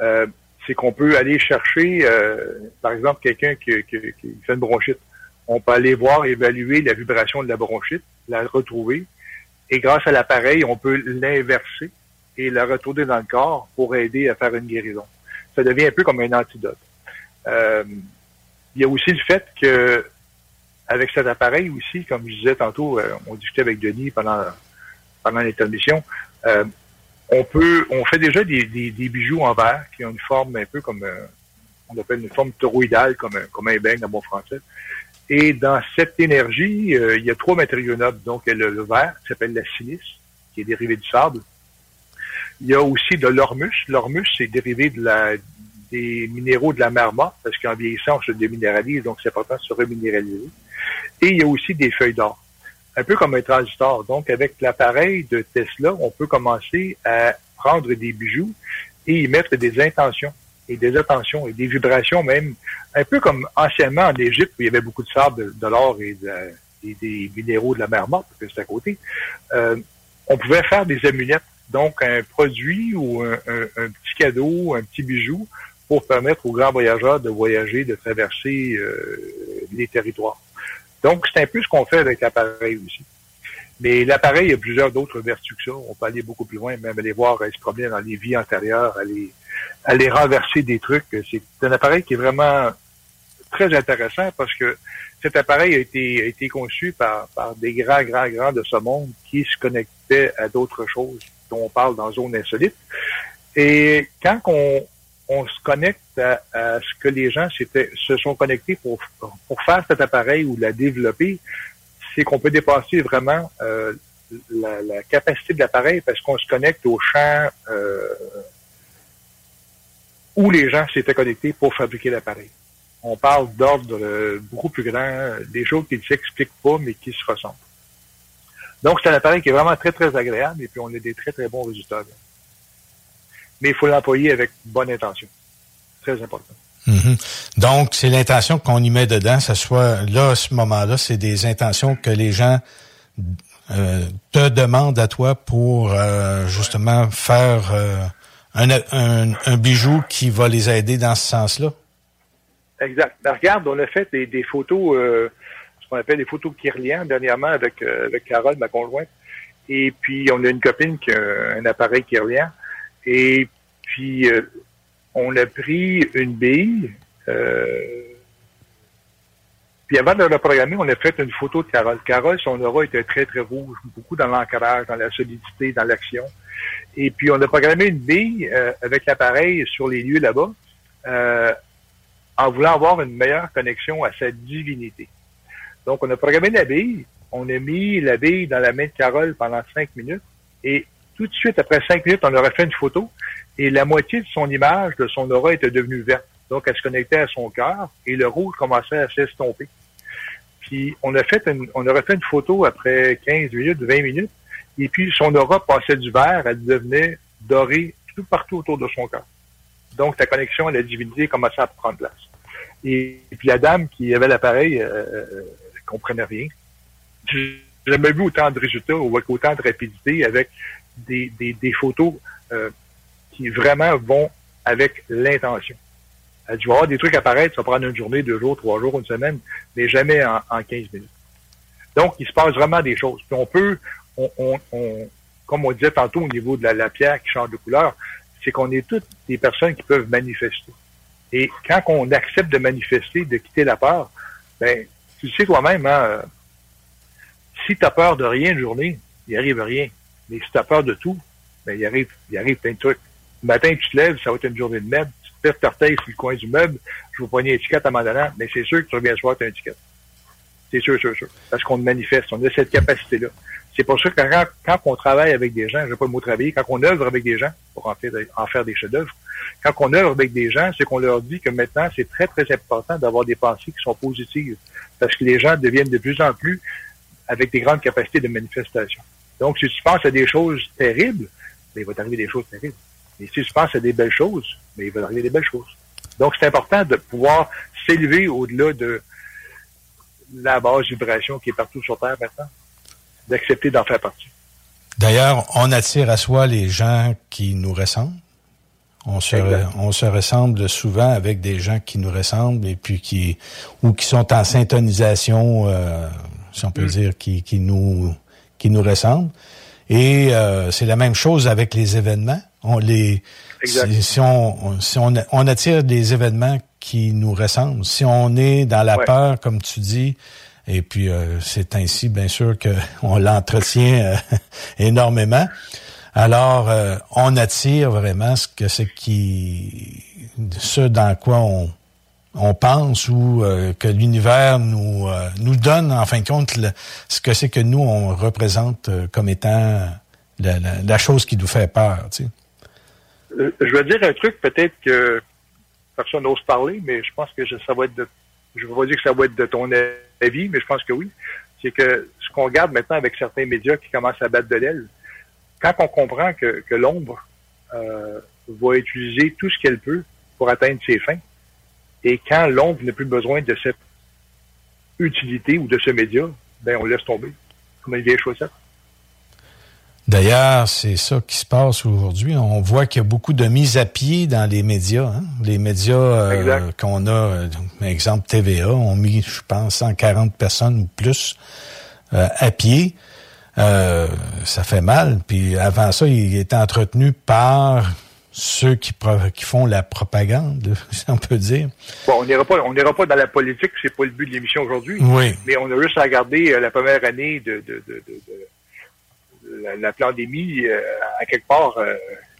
Euh, c'est qu'on peut aller chercher, euh, par exemple, quelqu'un qui, qui, fait une bronchite on peut aller voir, évaluer la vibration de la bronchite, la retrouver, et grâce à l'appareil, on peut l'inverser et la retourner dans le corps pour aider à faire une guérison. Ça devient un peu comme un antidote. Euh, il y a aussi le fait que avec cet appareil aussi, comme je disais tantôt, euh, on discutait avec Denis pendant pendant l'intermission, euh, on peut, on fait déjà des, bijoux en verre qui ont une forme un peu comme, on appelle une forme toroïdale, comme un, comme un beigne en bon français. Et dans cette énergie, euh, il y a trois matériaux nobles. Donc, il y a le, verre, qui s'appelle la silice, qui est dérivé du sable. Il y a aussi de l'ormus. L'ormus, c'est dérivé de la, des minéraux de la mer morte, parce qu'en vieillissant, on se déminéralise, donc c'est important de se reminéraliser. Et il y a aussi des feuilles d'or, un peu comme un transistor. Donc, avec l'appareil de Tesla, on peut commencer à prendre des bijoux et y mettre des intentions et des attentions et des vibrations même, un peu comme anciennement en Égypte où il y avait beaucoup de sable, de, l'or et, des minéraux de la mer morte, parce que c'est à côté. Euh, on pouvait faire des amulettes, donc un produit ou un, petit cadeau, un petit bijou pour permettre aux grands voyageurs de voyager, de traverser euh, les territoires. Donc, c'est un peu ce qu'on fait avec l'appareil aussi. Mais l'appareil a plusieurs d'autres vertus que ça. On peut aller beaucoup plus loin, même aller voir se promener dans les vies antérieures, aller, aller renverser des trucs. C'est un appareil qui est vraiment très intéressant parce que cet appareil a été, a été conçu par, par des grands, grands, grands de ce monde qui se connectaient à d'autres choses dont on parle dans Zone Insolite. Et quand on, on se connecte à, ce que les gens se sont connectés pour, pour faire cet appareil ou la développer, c'est qu'on peut dépasser vraiment euh, la, capacité de l'appareil parce qu'on se connecte au champ euh, où les gens s'étaient connectés pour fabriquer l'appareil. On parle d'ordre euh, beaucoup plus grand, des choses qui ne s'expliquent pas, mais qui se ressemblent. Donc, c'est un appareil qui est vraiment très, très agréable et puis on a des très, très bons résultats mais il faut l'employer avec bonne intention. Très important. Mhm. Donc, c'est l'intention qu'on y met dedans, ça soit là, à ce moment-là, c'est des intentions que les gens euh, te demandent à toi pour euh, justement faire euh, un, bijou qui va les aider dans ce sens-là. Exact. Ben, regarde, on a fait des, photos, ce qu'on appelle des photos Kirlian dernièrement avec, avec Carole, ma conjointe. Et puis, on a une copine qui a un appareil Kirlian. Et puis, euh, on a pris une bille. Euh, puis avant de le programmer, on a fait une photo de Carole. Carole, son aura était très, très rouge, beaucoup dans l'ancrage, dans la solidité, dans l'action. Et puis, on a programmé une bille euh, avec l'appareil sur les lieux là-bas, en voulant avoir une meilleure connexion à sa divinité. Donc, on a programmé la bille, on a mis la bille dans la main de Carole pendant cinq minutes, et tout de suite, après cinq minutes, on aurait fait une photo et la moitié de son image, de son aura, était devenue verte. Donc, elle se connectait à son cœur et le rouge commençait à s'estomper. Puis, on a fait une, on aurait fait une photo après 15 minutes, 20 minutes, et puis son aura passait du vert, elle devenait dorée tout partout autour de son cœur. Donc, ta connexion à la divinité commençait à prendre place. Et, puis, la dame qui avait l'appareil euh, euh comprenait rien. J'ai jamais vu autant de résultats ou avec autant de rapidité avec des, des, des photos euh, qui vraiment vont avec l'intention. Tu vas avoir des trucs apparaître, ça va prendre une journée, deux jours, trois jours, une semaine, mais jamais en, en 15 minutes. Donc, il se passe vraiment des choses. Puis on peut, on, on, on, comme on disait tantôt au niveau de la, la pierre qui change de couleur, c'est qu'on est toutes des personnes qui peuvent manifester. Et quand on accepte de manifester, de quitter la peur, ben, tu sais toi-même, hein, euh, si tu as peur de rien une journée, il arrive rien. Mais si tu as peur de tout, ben, il arrive, il arrive plein de trucs. Le matin, tu te lèves, ça va être une journée de meuble, tu te pètes ta tête sur le coin du meuble, je vous poigner l'étiquette à donnant, mais c'est sûr que tu reviens ce soir, tu as une étiquette. C'est sûr, sûr, sûr. Parce qu'on manifeste, on a cette capacité-là. C'est pour ça que quand, quand on travaille avec des gens, je ne pas le mot travailler, quand on œuvre avec des gens, pour en faire, en faire des chefs-d'œuvre, quand on œuvre avec des gens, c'est qu'on leur dit que maintenant, c'est très, très important d'avoir des pensées qui sont positives. Parce que les gens deviennent de plus en plus avec des grandes capacités de manifestation. Donc, si tu penses à des choses terribles, ben, il va t'arriver des choses terribles. Et si tu penses à des belles choses, mais il va arriver des belles choses. Donc, c'est important de pouvoir s'élever au-delà de la basse vibration qui est partout sur Terre maintenant, d'accepter d'en faire partie. D'ailleurs, on attire à soi les gens qui nous ressemblent. On se, on se ressemble souvent avec des gens qui nous ressemblent et puis qui ou qui sont en syntonisation, euh, si on peut mm. dire, qui, qui nous qui nous ressemblent. Et euh, c'est la même chose avec les événements. On les si, on, si on, on, attire des événements qui nous ressemblent. Si on est dans la peur, comme tu dis, et puis euh, c'est ainsi, bien sûr, qu'on <laughs> l'entretient euh, <laughs> énormément. Alors, on attire vraiment ce que c'est qui, ce dans quoi on, on pense ou que l'univers nous nous donne en fin de compte ce que c'est que nous on représente comme étant la, chose qui nous fait peur. Tu sais. Euh, je vais dire un truc, peut-être que personne n'ose parler, mais je pense que ça va être de, je vais pas dire que ça va être de ton avis, mais je pense que oui. C'est que ce qu'on regarde maintenant avec certains médias qui commencent à battre de l'aile, quand on comprend que, que l'ombre euh, va utiliser tout ce qu'elle peut pour atteindre ses fins, et quand l'ombre n'a plus besoin de cette utilité ou de ce média, ben on laisse tomber, comme une vieille chaussette. D'ailleurs, c'est ça qui se passe aujourd'hui. On voit qu'il y a beaucoup de mise à pied dans les médias. Hein. Les médias euh, qu'on a, euh, exemple TVA, ont mis, je pense, 140 personnes ou plus euh, à pied. ça fait mal. Puis avant ça, il était entretenu par ceux qui, qui font la propagande, <laughs> si on peut dire. Bon, on n'ira pas, on n'ira pas dans la politique, c'est pas le but de l'émission aujourd'hui. Oui. Mais on a juste à regarder euh, la première année de, de, de, de la, la, pandémie. Euh, à quelque part, euh,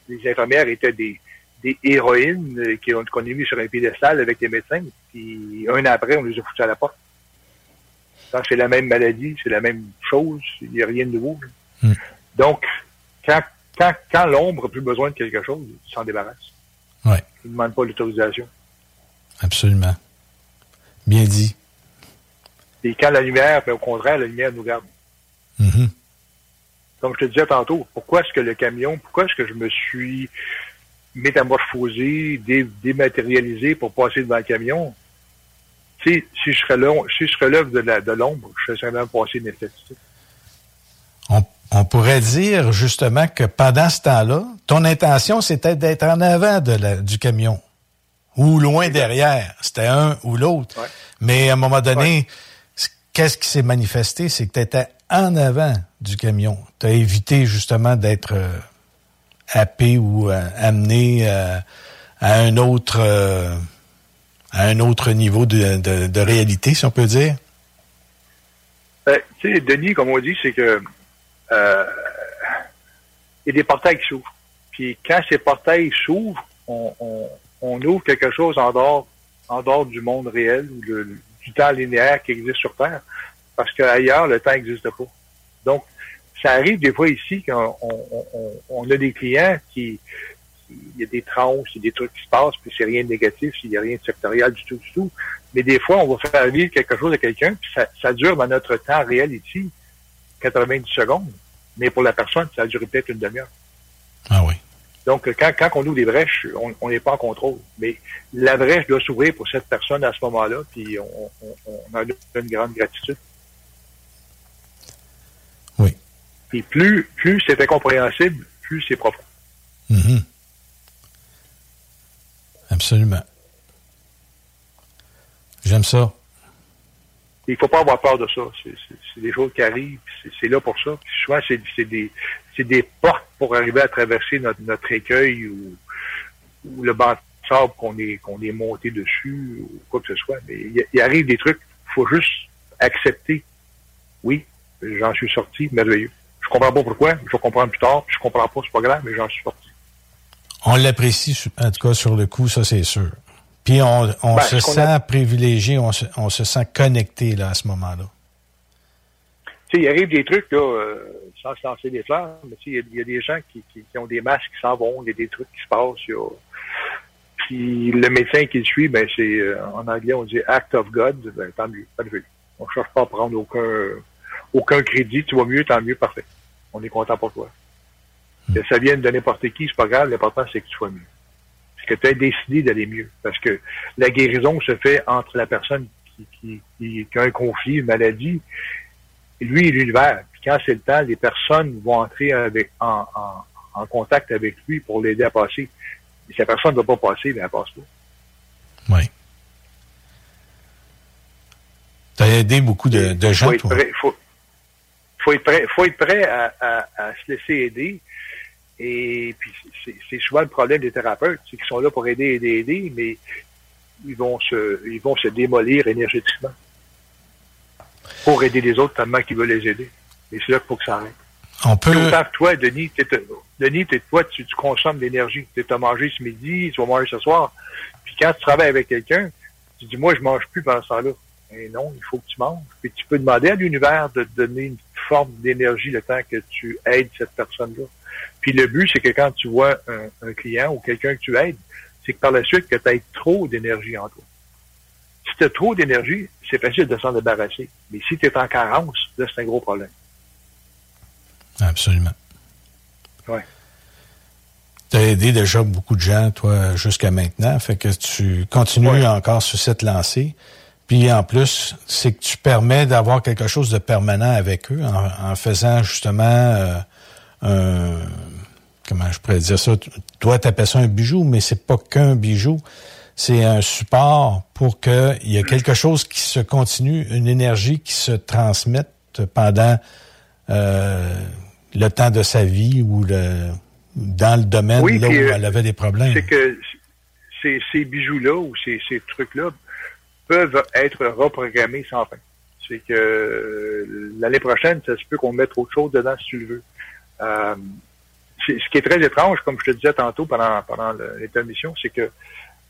les infirmières étaient des, des héroïnes qu'on a mis sur un piédestal avec les médecins. Puis un an après, on les a foutus à la porte. C'est la même maladie, c'est la même chose, il n'y a rien de nouveau. Hmm. Donc, quand quand, quand l'ombre n'a plus besoin de quelque chose, il s'en débarrasse. Ouais. Il ne demande pas l'autorisation. Absolument. Bien dit. Et quand la lumière, ben, au contraire, la lumière nous garde. Mm-hmm. Comme je te disais tantôt, pourquoi est-ce que le camion, pourquoi est-ce que je me suis métamorphosé, dé, dématérialisé pour passer devant le camion? Si je si je relève de l'ombre, je serais même passer une On pourrait dire justement que pendant ce temps-là, ton intention, c'était d'être en avant de la, du camion ou loin derrière. C'était un ou l'autre. Mais à un moment donné, qu'est-ce qui s'est manifesté? C'est que tu étais en avant du camion. Tu as évité justement d'être euh, happé ou euh, amené euh, à un autre à un autre niveau de, de, de, réalité, si on peut dire. Ben, tu sais, Denis, comme on dit, c'est que euh, il y a des portails qui s'ouvrent. Puis quand ces portails s'ouvrent, on, on, on, ouvre quelque chose en dehors, en dehors du monde réel, du temps linéaire qui existe sur Terre, parce qu'ailleurs, le temps n'existe pas. Donc, ça arrive des fois ici qu'on on, on, a des clients qui, il y a des tranches, il y a des trucs qui se passent, puis c'est rien de négatif, il n'y a rien de sectoriel du tout, du tout. Mais des fois, on va faire vivre quelque chose à quelqu'un, puis ça, ça dure dans notre temps réel ici. 90 secondes, mais pour la personne, ça a duré peut-être une demi-heure. Ah oui. Donc, quand, quand on ouvre des brèches, on n'est pas en contrôle. Mais la brèche doit s'ouvrir pour cette personne à ce moment-là, puis on, on, on a une grande gratitude. Oui. Puis plus, plus c'est incompréhensible, plus c'est profond. Mm Absolument. J'aime ça. Il faut pas avoir peur de ça. C'est des choses qui arrivent, c'est là pour ça. souvent, c'est des, portes pour arriver à traverser notre, écueil ou, le banc de sable qu'on est, monté dessus ou quoi que ce soit. Mais il, arrive des trucs, il faut juste accepter. Oui, j'en suis sorti, merveilleux. Je comprends pas pourquoi, je vais comprendre plus tard. Je comprends pas, c'est pas grave, mais j'en suis sorti. On l'apprécie, en tout cas, sur le coup, ça c'est sûr. Puis on, on ben, se sent privilégié, on se, on se, sent connecté là, à ce moment-là. Tu sais, il arrive des trucs, là, euh, sans se lancer des fleurs, mais tu sais, il y, a des gens qui, qui, qui ont des masques qui s'en vont, il y a des trucs qui se passent. Y a... Puis le médecin qui le suit, ben c'est euh, en anglais on dit act of God, ben tant mieux, pas de On ne cherche pas à prendre aucun aucun crédit, tu vas mieux, tant mieux, parfait. On est content pour toi. Hmm. Que ça vienne de n'importe qui, c'est pas grave, l'important c'est que tu sois mieux que tu as décidé d'aller mieux. Parce que la guérison se fait entre la personne qui, qui, qui a un conflit, une maladie, lui et l'univers. Puis quand c'est le temps, les personnes vont entrer avec, en, en, en contact avec lui pour l'aider à passer. Et si la personne ne va pas passer, bien, elle passe pas. Oui. Tu as aidé beaucoup de, de gens, faut être Prêt, faut, faut, être prêt, faut être prêt à, à, à se laisser aider et puis, c'est souvent le problème des thérapeutes, c'est qu'ils sont là pour aider, aider, aider, mais ils vont se, ils vont se démolir énergétiquement pour aider les autres tellement qu'ils veulent les aider. Et c'est là qu'il faut que ça arrête. On peut... Autant que toi, Denis, Denis, toi, tu, tu consommes de l'énergie. Tu as mangé ce midi, tu vas manger ce soir. Puis quand tu travailles avec quelqu'un, tu dis, moi, je mange plus pendant ce temps-là. Et non, il faut que tu manges. Puis tu peux demander à l'univers de te donner une forme d'énergie le temps que tu aides cette personne-là. Puis le but, c'est que quand tu vois un, client ou quelqu'un que tu aides, c'est que par la suite, que tu aies trop d'énergie en toi. Si tu as trop d'énergie, c'est facile de s'en débarrasser. Mais si tu es en carence, là, c'est un gros problème. Absolument. Ouais. Tu as aidé déjà beaucoup de gens, toi, jusqu'à maintenant. Fait que tu continues encore sur cette lancée. Puis en plus, c'est que tu permets d'avoir quelque chose de permanent avec eux en, faisant justement euh, un comment je pourrais dire ça? Toi tu appelles ça un bijou mais c'est pas qu'un bijou c'est un support pour qu'il y ait quelque chose qui se continue une énergie qui se transmette pendant le temps de sa vie ou le dans le domaine là où elle avait des problèmes. C'est que ces, ces bijoux-là ou ces, ces trucs-là peuvent être reprogrammés sans fin. C'est que l'année prochaine, ça se peut qu'on mette autre chose dedans si tu le veux. Euh, ce qui est très étrange, comme je te disais tantôt pendant, pendant l'intermission, c'est que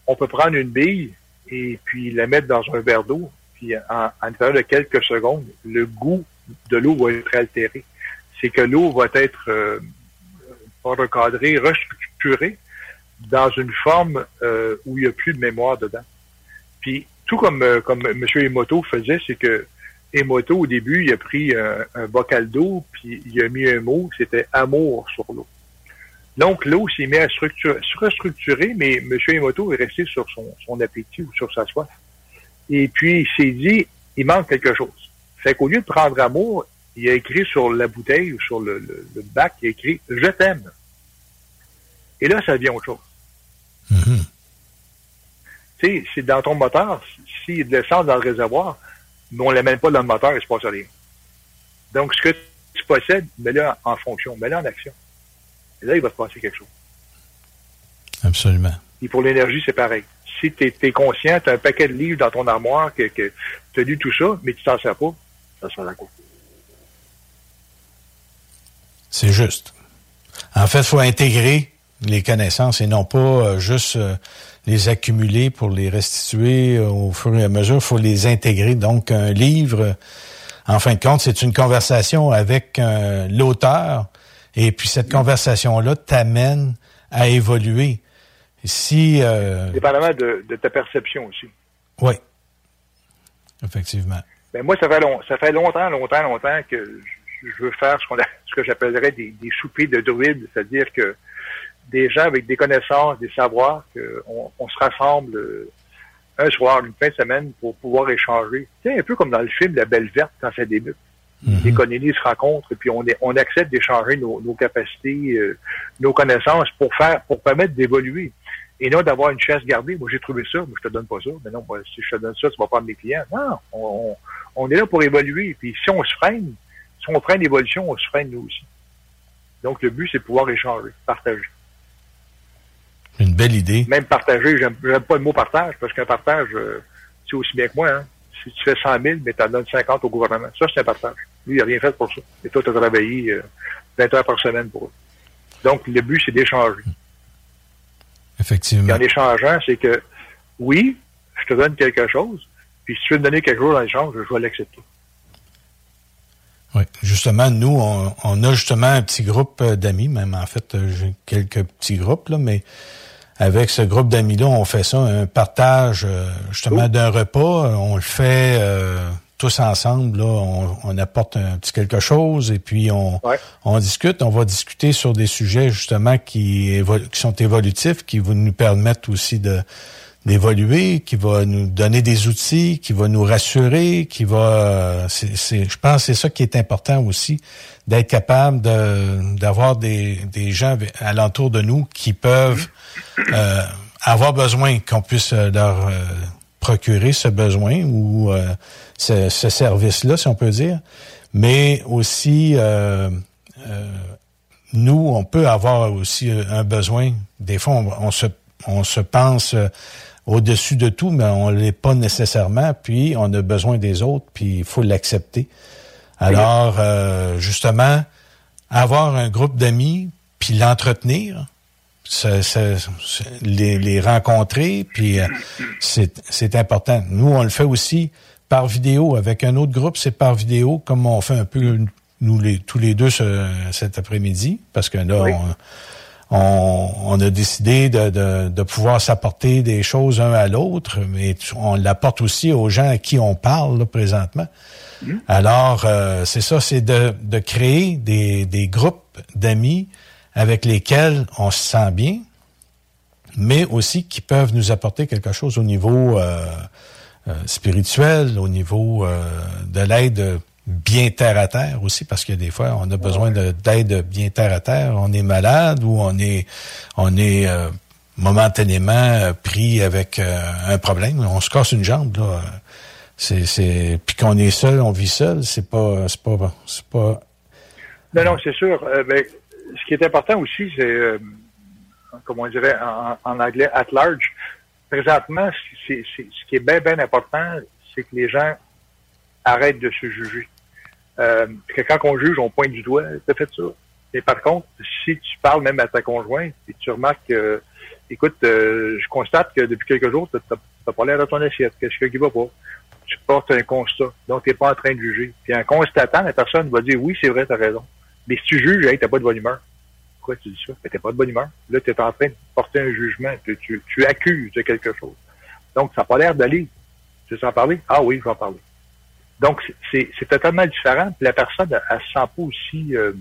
on peut prendre une bille et puis la mettre dans un verre d'eau, puis en, en l'intérieur de quelques secondes, le goût de l'eau va être altéré. C'est que l'eau va être euh, recadrée, restructurée dans une forme euh, où il n'y a plus de mémoire dedans. Puis tout comme euh, comme M. Emoto faisait, c'est que Emoto, au début, il a pris un, bocal d'eau, puis il a mis un mot, c'était amour sur l'eau. Donc, l'eau s'est mise à structurer, restructurer, mais M. Emoto est resté sur son, appétit ou sur sa soif. Et puis, il s'est dit, il manque quelque chose. Fait qu'au lieu de prendre amour, il a écrit sur la bouteille ou sur le, bac, il a écrit « Je t'aime ». Et là, ça devient autre chose. Mm-hmm tu sais, c'est dans ton moteur, s'il y a de l'essence dans le réservoir, mais on ne l'amène pas dans le moteur, il ne se passe rien. Donc, ce que tu possèdes, mets-le en fonction, mets-le en action. Et là, il va se passer quelque chose. Absolument. Et pour l'énergie, c'est pareil. Si tu es, conscient, tu as un paquet de livres dans ton armoire, que, que tu as lu tout ça, mais tu t'en sers pas, ça sera la quoi? C'est juste. En fait, il faut intégrer les connaissances et non pas euh, juste euh, les accumuler pour les restituer euh, au fur et à mesure. Il faut les intégrer. Donc, un livre, en fin de compte, c'est une conversation avec euh, l'auteur. Et puis, cette conversation-là t'amène à évoluer. Si, euh... Dépendamment de, ta perception aussi. Oui. Effectivement. Ben moi, ça fait, long, ça fait longtemps, longtemps, longtemps que je veux faire ce, qu'on ce que j'appellerais des, des soupers de druides, c'est-à-dire que des gens avec des connaissances, des savoirs, qu'on on se rassemble euh, un soir, une fin de semaine pour pouvoir échanger. C'est un peu comme dans le film La Belle Verte quand ça débute. Mm-hmm. Les colonis se rencontrent et puis on, est, on accepte d'échanger nos, nos, capacités, euh, nos connaissances pour faire, pour permettre d'évoluer. Et non d'avoir une chaise gardée. Moi, j'ai trouvé ça, mais je te donne pas ça. Mais non, si je te donne ça, tu vas prendre mes clients. Non, on, on, est là pour évoluer. Puis si on se freine, si on freine l'évolution, on se freine nous aussi. Donc, le but, c'est de pouvoir échanger, partager. Une belle idée. Même partager, j'aime pas le mot partage, parce qu'un partage, euh, c'est aussi bien que moi. Hein. Si tu fais 100 000, mais tu en donnes 50 au gouvernement, ça, c'est un partage. Lui, il n'a rien fait pour ça. Et toi, tu as travaillé euh, 20 heures par semaine pour eux. Donc, le but, c'est d'échanger. Effectivement. Et en échangeant, c'est que, oui, je te donne quelque chose, puis si tu veux me donner quelque chose en échange, je vais l'accepter. Oui, justement, nous, on, on, a justement un petit groupe euh, d'amis, même en fait, euh, j'ai quelques petits groupes, là, mais avec ce groupe d'amis-là, on fait ça, un partage euh, justement d'un repas. On le fait euh, tous ensemble. Là, on, apporte un petit quelque chose et puis on, on discute. On va discuter sur des sujets justement qui, qui sont évolutifs, qui vont nous permettre aussi de d'évoluer, qui va nous donner des outils, qui va nous rassurer, qui va. C'est, je pense que c'est ça qui est important aussi, d'être capable de, d'avoir des, des gens alentour de nous qui peuvent euh, avoir besoin qu'on puisse euh, leur euh, procurer ce besoin ou ce, ce service-là, si on peut dire, mais aussi nous, on peut avoir aussi un besoin. Des fois, on, se on se pense au-dessus de tout, mais on l'est pas nécessairement. Puis on a besoin des autres, puis il faut l'accepter. Alors, justement, avoir un groupe d'amis, puis l'entretenir, les, les, rencontrer, puis euh, c'est important. Nous, on le fait aussi par vidéo. Avec un autre groupe, c'est par vidéo, comme on fait un peu nous les, tous les deux cet après-midi, parce que là, on, on, a décidé de, de, de pouvoir s'apporter des choses un à l'autre, mais on l'apporte aussi aux gens à qui on parle présentement. Mmh. Alors, euh, c'est ça, c'est de, de créer des, des groupes d'amis avec lesquels on se sent bien, mais aussi qui peuvent nous apporter quelque chose au niveau euh, euh, spirituel, au niveau euh, de l'aide bien terre à terre aussi, parce que des fois, on a besoin d'aide bien terre à terre. On est malade ou on est on est momentanément pris avec un problème. On se casse une jambe, là. C'est, c'est, puis qu'on est seul, on vit seul, c'est pas, c'est pas, c'est pas Non, non, c'est sûr. Euh, ben, ce qui est important aussi, c'est, euh, comme on dirait en, anglais, at large. Présentement, ce qui est bien, bien important, c'est que les gens arrêtent de se juger. Euh, que quand on juge, on pointe du doigt, t'as fait ça. Mais par contre, si tu parles même à ta conjointe et tu remarques que, écoute, euh, je constate que depuis quelques jours, tu n'as pas l'air de ton assiette, qu'est-ce qui va pas? Tu portes un constat, donc tu n'es pas en train de juger. Puis en constatant, la personne va dire, oui, c'est vrai, tu as raison. Mais si tu juges, hey, t'as pas de bonne humeur. Pourquoi tu dis ça? Tu t'es pas de bonne humeur. Là, tu es en train de porter un jugement, tu, tu, accuses de quelque chose. Donc, ça n'a pas l'air d'aller. Tu veux en parler? Ah oui, je vais en parler. Donc, c'est totalement différent. La personne, elle, ne se sent pas aussi euh,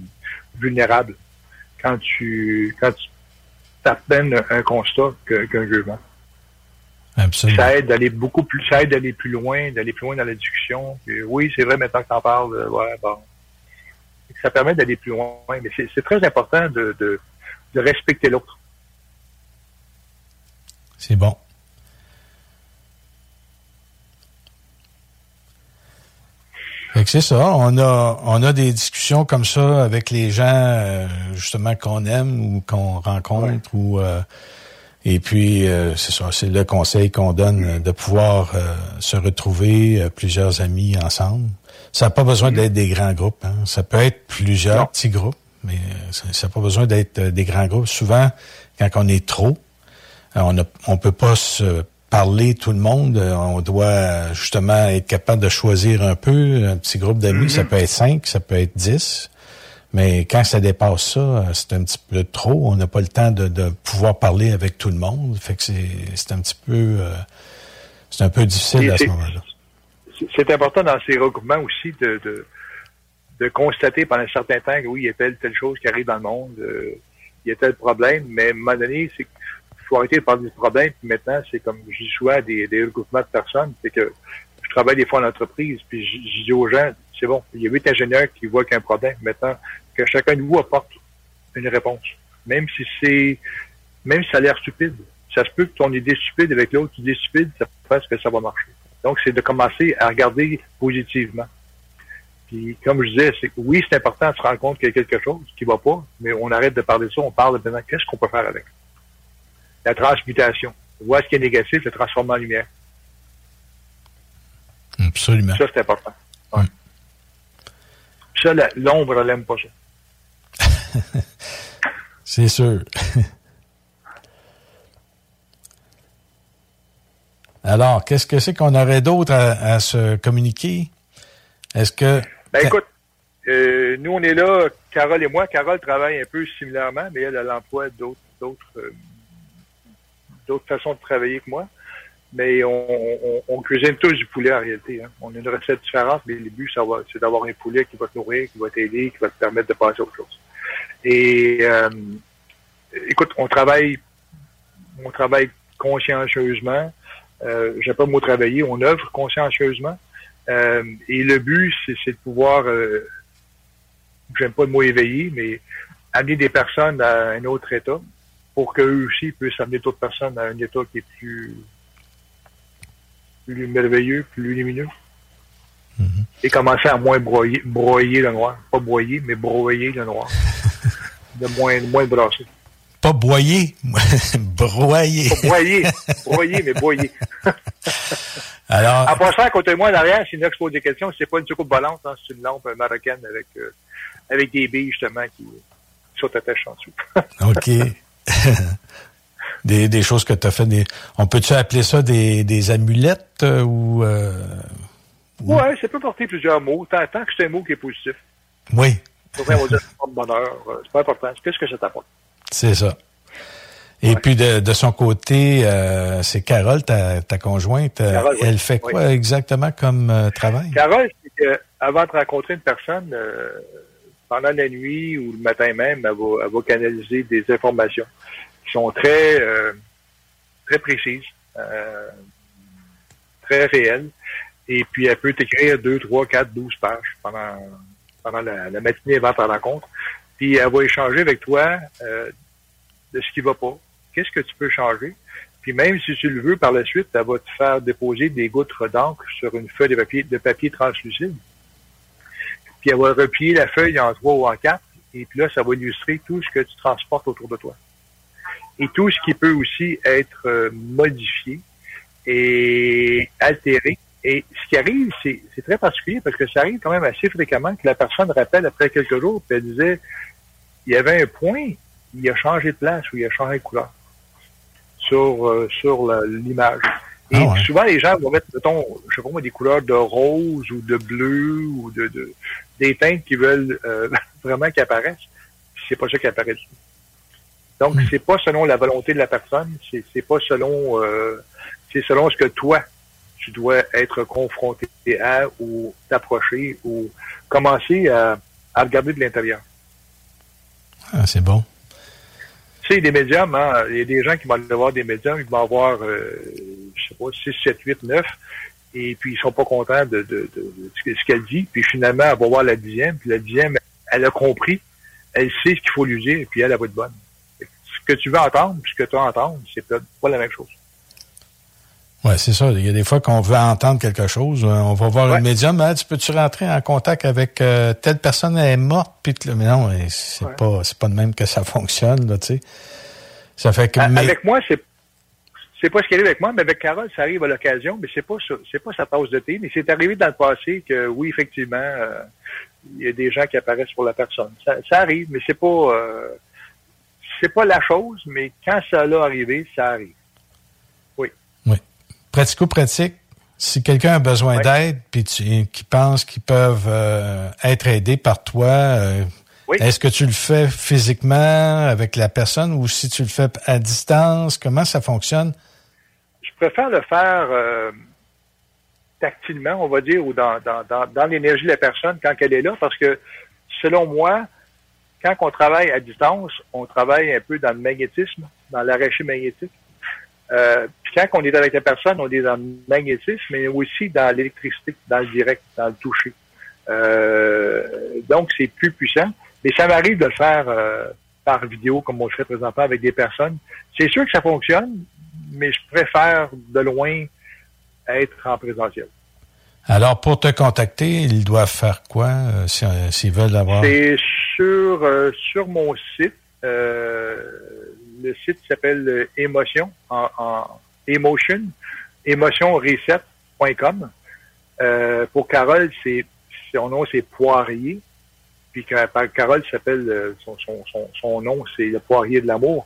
vulnérable quand tu quand tu t'appelles un constat qu'un jugement. Absolument. Ça aide d'aller beaucoup plus, ça aide d'aller plus loin, d'aller plus loin dans la discussion. oui, c'est vrai, maintenant que tu en parles, euh, ouais, bon. Ça permet d'aller plus loin. Mais c'est très important de, de, de respecter l'autre. C'est bon. C'est ça. On a, on a des discussions comme ça avec les gens, euh, justement, qu'on aime ou qu'on rencontre ou, euh, et puis, euh, c'est ça, c'est le conseil qu'on donne de pouvoir se retrouver plusieurs amis ensemble. Ça n'a pas besoin d'être des grands groupes. Hein. Ça peut être plusieurs petits groupes, mais ça n'a pas besoin d'être des grands groupes. Souvent, quand on est trop, on ne on peut pas se parler tout le monde. Euh, on doit justement être capable de choisir un peu. Un petit groupe d'amis, ça mhm. peut être cinq, ça peut être dix. Mais quand ça dépasse ça, c'est un petit peu trop. On n'a pas le temps de, pouvoir parler avec tout le monde. Fait que c'est un petit peu euh, c'est un peu difficile à ce moment-là. C'est important dans ces regroupements aussi de, de, constater pendant un certain temps que oui, il y a telle telle chose qui arrive dans le monde, euh, il y a tel problème, mais à un moment donné, c'est faut arrêter de parler du problème. Puis maintenant, c'est comme je dis souvent des, des regroupements de personnes, c'est que je travaille des fois en entreprise, puis je, dis aux gens, c'est bon, il y a huit ingénieurs qui voient qu'il y a un problème. Maintenant, que chacun de vous apporte une réponse. Même si c'est même si ça a l'air stupide. Ça se peut que ton idée stupide avec l'autre idée stupide, ça pense que ça va marcher. Donc, c'est de commencer à regarder positivement. Puis, comme je disais, oui, c'est important de se rendre compte qu'il y a quelque chose qui va pas, mais on arrête de parler de ça, on parle de maintenant qu'est-ce qu'on peut faire avec? La transmutation. Voir ce qui est négatif, le transformer en lumière. Absolument. Ça, c'est important. Ouais. Ça, l'ombre, elle n'aime pas ça. <laughs> c'est sûr. <laughs> Alors, qu'est-ce que c'est qu'on aurait d'autre à, se communiquer? Est-ce que... Ben écoute, euh, nous, on est là, Carole et moi. Carole travaille un peu similairement, mais elle a l'emploi d'autres euh, d'autres façons de travailler que moi. Mais on, cuisine tous du poulet en réalité. Hein. On a une recette différente, mais le but, c'est d'avoir un poulet qui va te nourrir, qui va t'aider, qui va te permettre de passer autre chose. Et euh, écoute, on travaille, on travaille consciencieusement. Euh, J'aime pas le mot travailler, on œuvre consciencieusement. Euh, et le but, c'est de pouvoir, euh, j'aime pas le mot éveiller, mais amener des personnes à un autre état, pour qu'eux aussi puissent amener d'autres personnes à un état qui est plus, plus merveilleux, plus lumineux. Mm-hmm. Et commencer à moins broyer, broyer le noir. Pas broyer, mais broyer le noir. <laughs> de moins, moins brasser. Pas broyer, <laughs> broyer. Pas broyer, broyer, mais broyer. <laughs> Alors. En passant à côté de moi, derrière, c'est une pose des questions. C'est pas une soucoupe volante, hein, c'est une lampe marocaine avec, euh, avec des billes, justement, qui, qui sont attachées en dessous. OK. <laughs> des, des, choses que tu as fait. Des, on peut-tu appeler ça des, des amulettes euh, ou. Euh, Oui, ça peut porter plusieurs mots, tant, tant que c'est un mot qui est positif. Oui. on va dire bonheur. Euh, c'est pas important. Qu'est-ce que ça t'apporte? C'est ça. Et puis de, de, son côté, euh, c'est Carole, ta, ta conjointe. elle fait quoi exactement comme travail? Carole, c'est qu'avant de rencontrer une personne, pendant la nuit ou le matin même, elle va, elle va canaliser des informations qui sont très, euh, très précises, euh, très réelles. Et puis, elle peut t'écrire 2, 3, 4, 12 pages pendant, pendant la, matinée avant ta rencontre. Puis, elle va échanger avec toi euh, de ce qui va pas. Qu'est-ce que tu peux changer? Puis même si tu le veux, par la suite, elle va te faire déposer des gouttes d'encre sur une feuille de papier, de papier translucide puis elle va replier la feuille en trois ou en quatre, et puis là, ça va illustrer tout ce que tu transportes autour de toi. Et tout ce qui peut aussi être euh, modifié et altéré. Et ce qui arrive, c'est très particulier parce que ça arrive quand même assez fréquemment que la personne rappelle après quelques jours, puis elle disait, il y avait un point, il a changé de place ou il a changé de couleur sur, euh, sur l'image. Et ah souvent, les gens vont mettre, mettons, je sais pas moi, des couleurs de rose ou de bleu ou de, de des teintes qui veulent euh, <laughs> vraiment qu'ils apparaissent. C'est pas ça qui apparaît. Donc, hmm. c'est pas selon la volonté de la personne, c'est pas selon euh, c'est selon ce que toi, tu dois être confronté à ou t'approcher ou commencer à, à regarder de l'intérieur. Ah, c'est bon. Tu sais, des médiums, hein, il y a des gens qui vont aller voir des médiums, ils vont avoir, euh, je sais pas, 6, 7, 8, 9, et puis ils sont pas contents de, de, de, ce qu'elle dit, puis finalement, elle va voir la dixième, puis la dixième, elle a compris, elle sait ce qu'il faut lui dire, puis elle, elle va être bonne. Ce que tu veux entendre, puis ce que tu entendre, c'est pas la même chose. Oui, c'est ça. Il y a des fois qu'on veut entendre quelque chose. Euh, on va voir le médium. Tu peux-tu rentrer en contact avec euh, telle personne? Elle est morte? Puis mais non, c'est pas c'est pas de même que ça fonctionne, là, tu sais. Ça fait que. Avec moi, c'est c'est pas ce qui arrive avec moi, mais avec Carole, ça arrive à l'occasion, mais c'est pas c'est pas sa tasse de thé, mais c'est arrivé dans le passé que oui, effectivement, euh, il y a des gens qui apparaissent pour la personne. Ça, ça arrive, mais c'est pas c'est pas la chose, mais quand ça l'a arrivé, ça arrive pratico-pratique, si quelqu'un a besoin d'aide, puis qui pense qu'ils peuvent euh, être aidés par toi, euh, est-ce que tu le fais physiquement avec la personne ou si tu le fais à distance? Comment ça fonctionne? Je préfère le faire euh, tactilement, on va dire, ou dans, dans l'énergie de la personne quand elle est là, parce que selon moi, quand on travaille à distance, on travaille un peu dans le magnétisme, dans l'arraché magnétique. Euh, puis quand on est avec la personne, on est dans le magnétisme, mais aussi dans l'électricité, dans le direct, dans le toucher. Euh, donc, c'est plus puissant. Mais ça m'arrive de le faire euh, par vidéo, comme on le fait présentement avec des personnes. C'est sûr que ça fonctionne, mais je préfère de loin être en présentiel. Alors, pour te contacter, ils doivent faire quoi s'ils veulent avoir? C'est sur, sur mon site le site s'appelle Emotion, en, en Emotion, emotionreset.com. Euh, pour Carole, c'est son nom c'est Poirier. Puis Carole s'appelle euh, son, son, son, son nom c'est le Poirier de l'amour.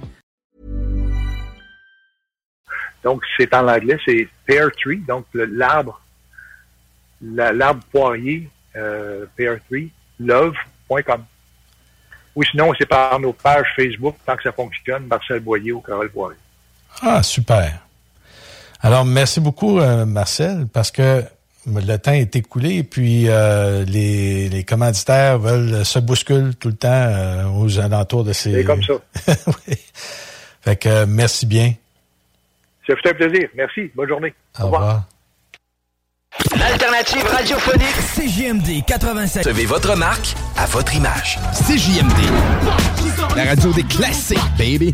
Donc, c'est en anglais, c'est Pear Tree, donc l'arbre, l'arbre poirier, euh, Pear Tree, love.com. Ou sinon, c'est par nos pages Facebook, tant que ça fonctionne, Marcel Boyer ou Carole Boyer. Ah, super. Alors, merci beaucoup, euh, Marcel, parce que le temps est écoulé et puis euh, les, les commanditaires veulent se bousculer tout le temps euh, aux alentours de ces... C'est comme ça. <laughs> oui. Fait que merci bien. Ça fait un plaisir. Merci. Bonne journée. Au, revoir. L'alternative radiophonique CJMD 87. Recevez votre marque à votre image. CJMD. La radio des classiques, baby.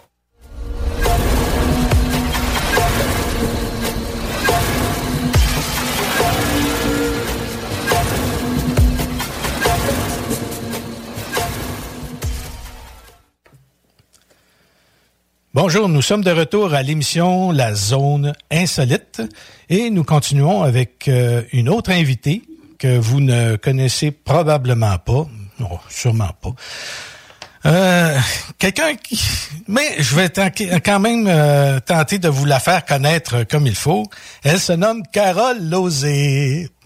Bonjour, nous sommes de retour à l'émission La Zone Insolite et nous continuons avec euh, une autre invitée que vous ne connaissez probablement pas. Non, sûrement pas. Euh, quelqu'un qui... Mais je vais quand même euh, tenter de vous la faire connaître comme il faut. Elle se nomme Carole Lozé. <laughs>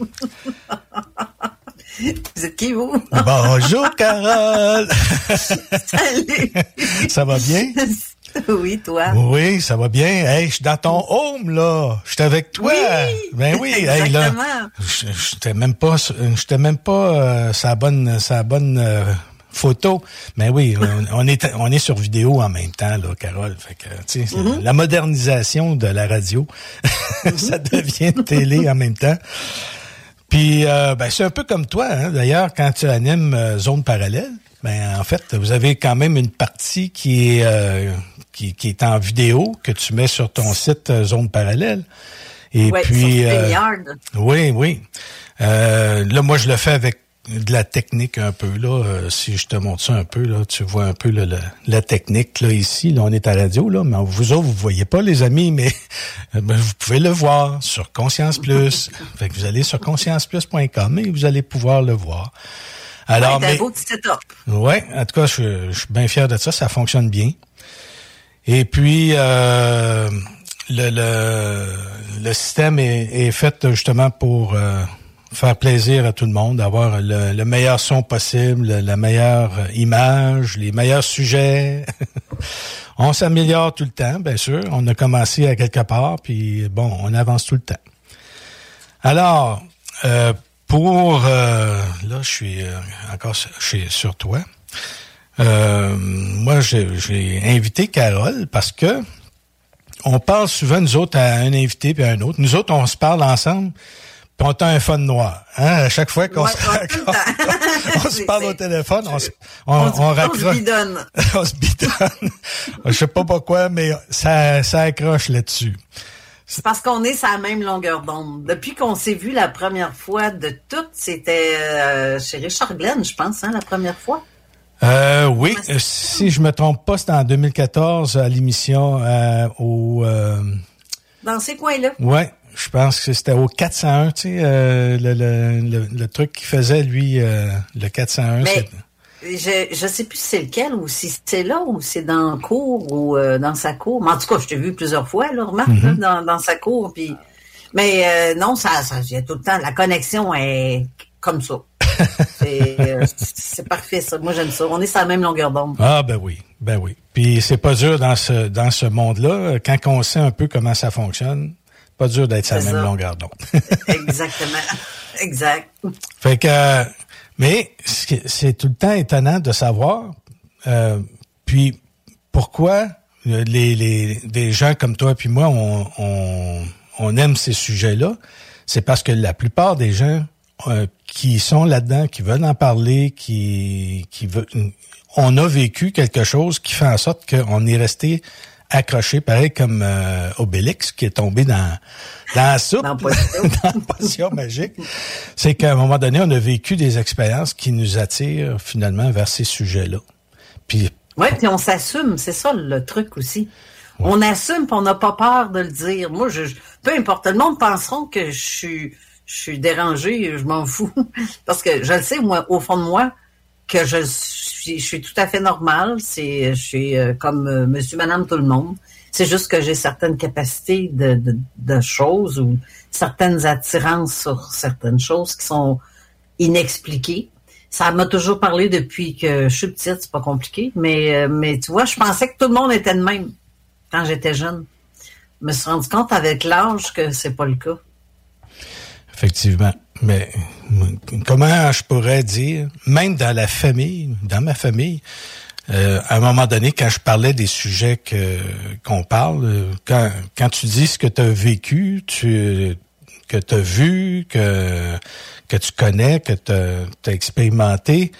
Vous êtes qui, vous? Bonjour, Carole! <laughs> Salut! Ça va bien? <laughs> <laughs> Oui, toi. Oui, ça va bien. Hey, je suis dans ton home, là. Je suis avec toi. Oui, ben oui, exactement. <laughs> hey, là. Je t'ai même pas, j'étais même pas euh, sa bonne, sa bonne euh, photo. Mais oui, <laughs> on, on, est, on est sur vidéo en même temps, là, Carole. Fait que, Mm-hmm. la modernisation de la radio, ça devient télé en même temps. Puis, euh, ben, c'est un peu comme toi, hein, d'ailleurs, quand tu animes euh, Zone Parallèle, ben, en fait, vous avez quand même une partie qui est, euh, qui, qui est en vidéo que tu mets sur ton site euh, Zone Parallèle. Et Ouais, puis, euh, oui, oui. Euh, là, moi, je le fais avec de la technique un peu là. Euh, si je te montre ça un peu là, tu vois un peu là, la, la technique là ici. Là, on est à radio là, mais vous autres vous voyez pas les amis, mais <laughs> ben, vous pouvez le voir sur Conscience Plus. <laughs> fait que vous allez sur conscienceplus.com et vous allez pouvoir le voir. Alors, Ouais, mais beau petit setup. Ouais, en tout cas, je, je suis bien fier de ça. Ça fonctionne bien. Et puis, euh, le, le, le système est, est fait justement pour euh, faire plaisir à tout le monde, avoir le, le meilleur son possible, la meilleure image, les meilleurs sujets. <laughs> on s'améliore tout le temps, bien sûr. On a commencé à quelque part, puis bon, on avance tout le temps. Alors, euh, pour euh, là, je suis euh, encore sur, sur toi. Euh, moi, j'ai invité Carole parce que on parle souvent nous autres à un invité puis à un autre. Nous autres, on se parle ensemble. Puis on a un fun noir. Hein? À chaque fois qu'on Ouais, se, on <laughs> se parle au téléphone, on se, on, On, on, se- on se raccroche. bidonne. <laughs> on se bidonne. Je sais pas pourquoi, mais ça, ça accroche là-dessus. C'est parce qu'on est sur la même longueur d'onde. Depuis qu'on s'est vu la première fois de toutes, c'était euh, chez Richard Glenn, je pense, hein, la première fois. Euh, oui, euh, si je me trompe pas, c'était en 2014 à l'émission euh, au... Euh, Dans ces coins-là. ouais, je pense que c'était au 401, tu sais, euh, le, le, le, le truc qu'il faisait, lui, euh, le 401. Mais je je sais plus si c'est lequel ou si c'est là ou c'est dans la cour ou euh, dans sa cour. Mais en tout cas, je t'ai vu plusieurs fois, là, remarque, là, Mhm. dans, dans sa cour. Puis, mais euh, non, ça, ça, j'ai tout le temps. La connexion est comme ça. C'est euh, <laughs> c'est parfait, ça. Moi, j'aime ça. On est sur la même longueur d'onde. Ah ben oui, ben oui. Puis c'est pas dur dans ce dans ce monde-là, quand on sait un peu comment ça fonctionne, pas dur d'être sur la même ça. longueur d'onde. <laughs> Exactement. Exact. Fait que, mais c'est tout le temps étonnant de savoir, euh, puis pourquoi les, les des gens comme toi puis moi, on, on, on aime ces sujets-là, c'est parce que la plupart des gens euh, qui sont là-dedans, qui veulent en parler, qui, qui veulent, on a vécu quelque chose qui fait en sorte qu'on est resté accroché, pareil comme euh, Obélix qui est tombé dans dans la soupe, Dans la <laughs> potion. dans la potion magique. C'est qu'à un moment donné, on a vécu des expériences qui nous attirent finalement vers ces sujets-là. Puis Oui, puis on s'assume, c'est ça le truc aussi. On assume, puis on n'a pas peur de le dire. Moi, je, je- peu importe, le monde penseront que je suis, je suis dérangée, je m'en fous, <laughs> parce que je le sais moi, au fond de moi, que je suis, je suis tout à fait normale. C'est, je suis euh, comme euh, Monsieur, Madame, tout le monde. C'est juste que j'ai certaines capacités de, de, de choses ou certaines attirances sur certaines choses qui sont inexpliquées. Ça m'a toujours parlé depuis que je suis petite, c'est pas compliqué, mais euh, mais tu vois, je pensais que tout le monde était de même quand j'étais jeune. Je me suis rendu compte avec l'âge que c'est pas le cas. Effectivement. Mais comment je pourrais dire, même dans la famille, dans ma famille, euh, à un moment donné, quand je parlais des sujets que qu'on parle, quand, quand tu dis ce que tu as vécu, tu que tu as vu, que, que tu connais, que tu as expérimenté,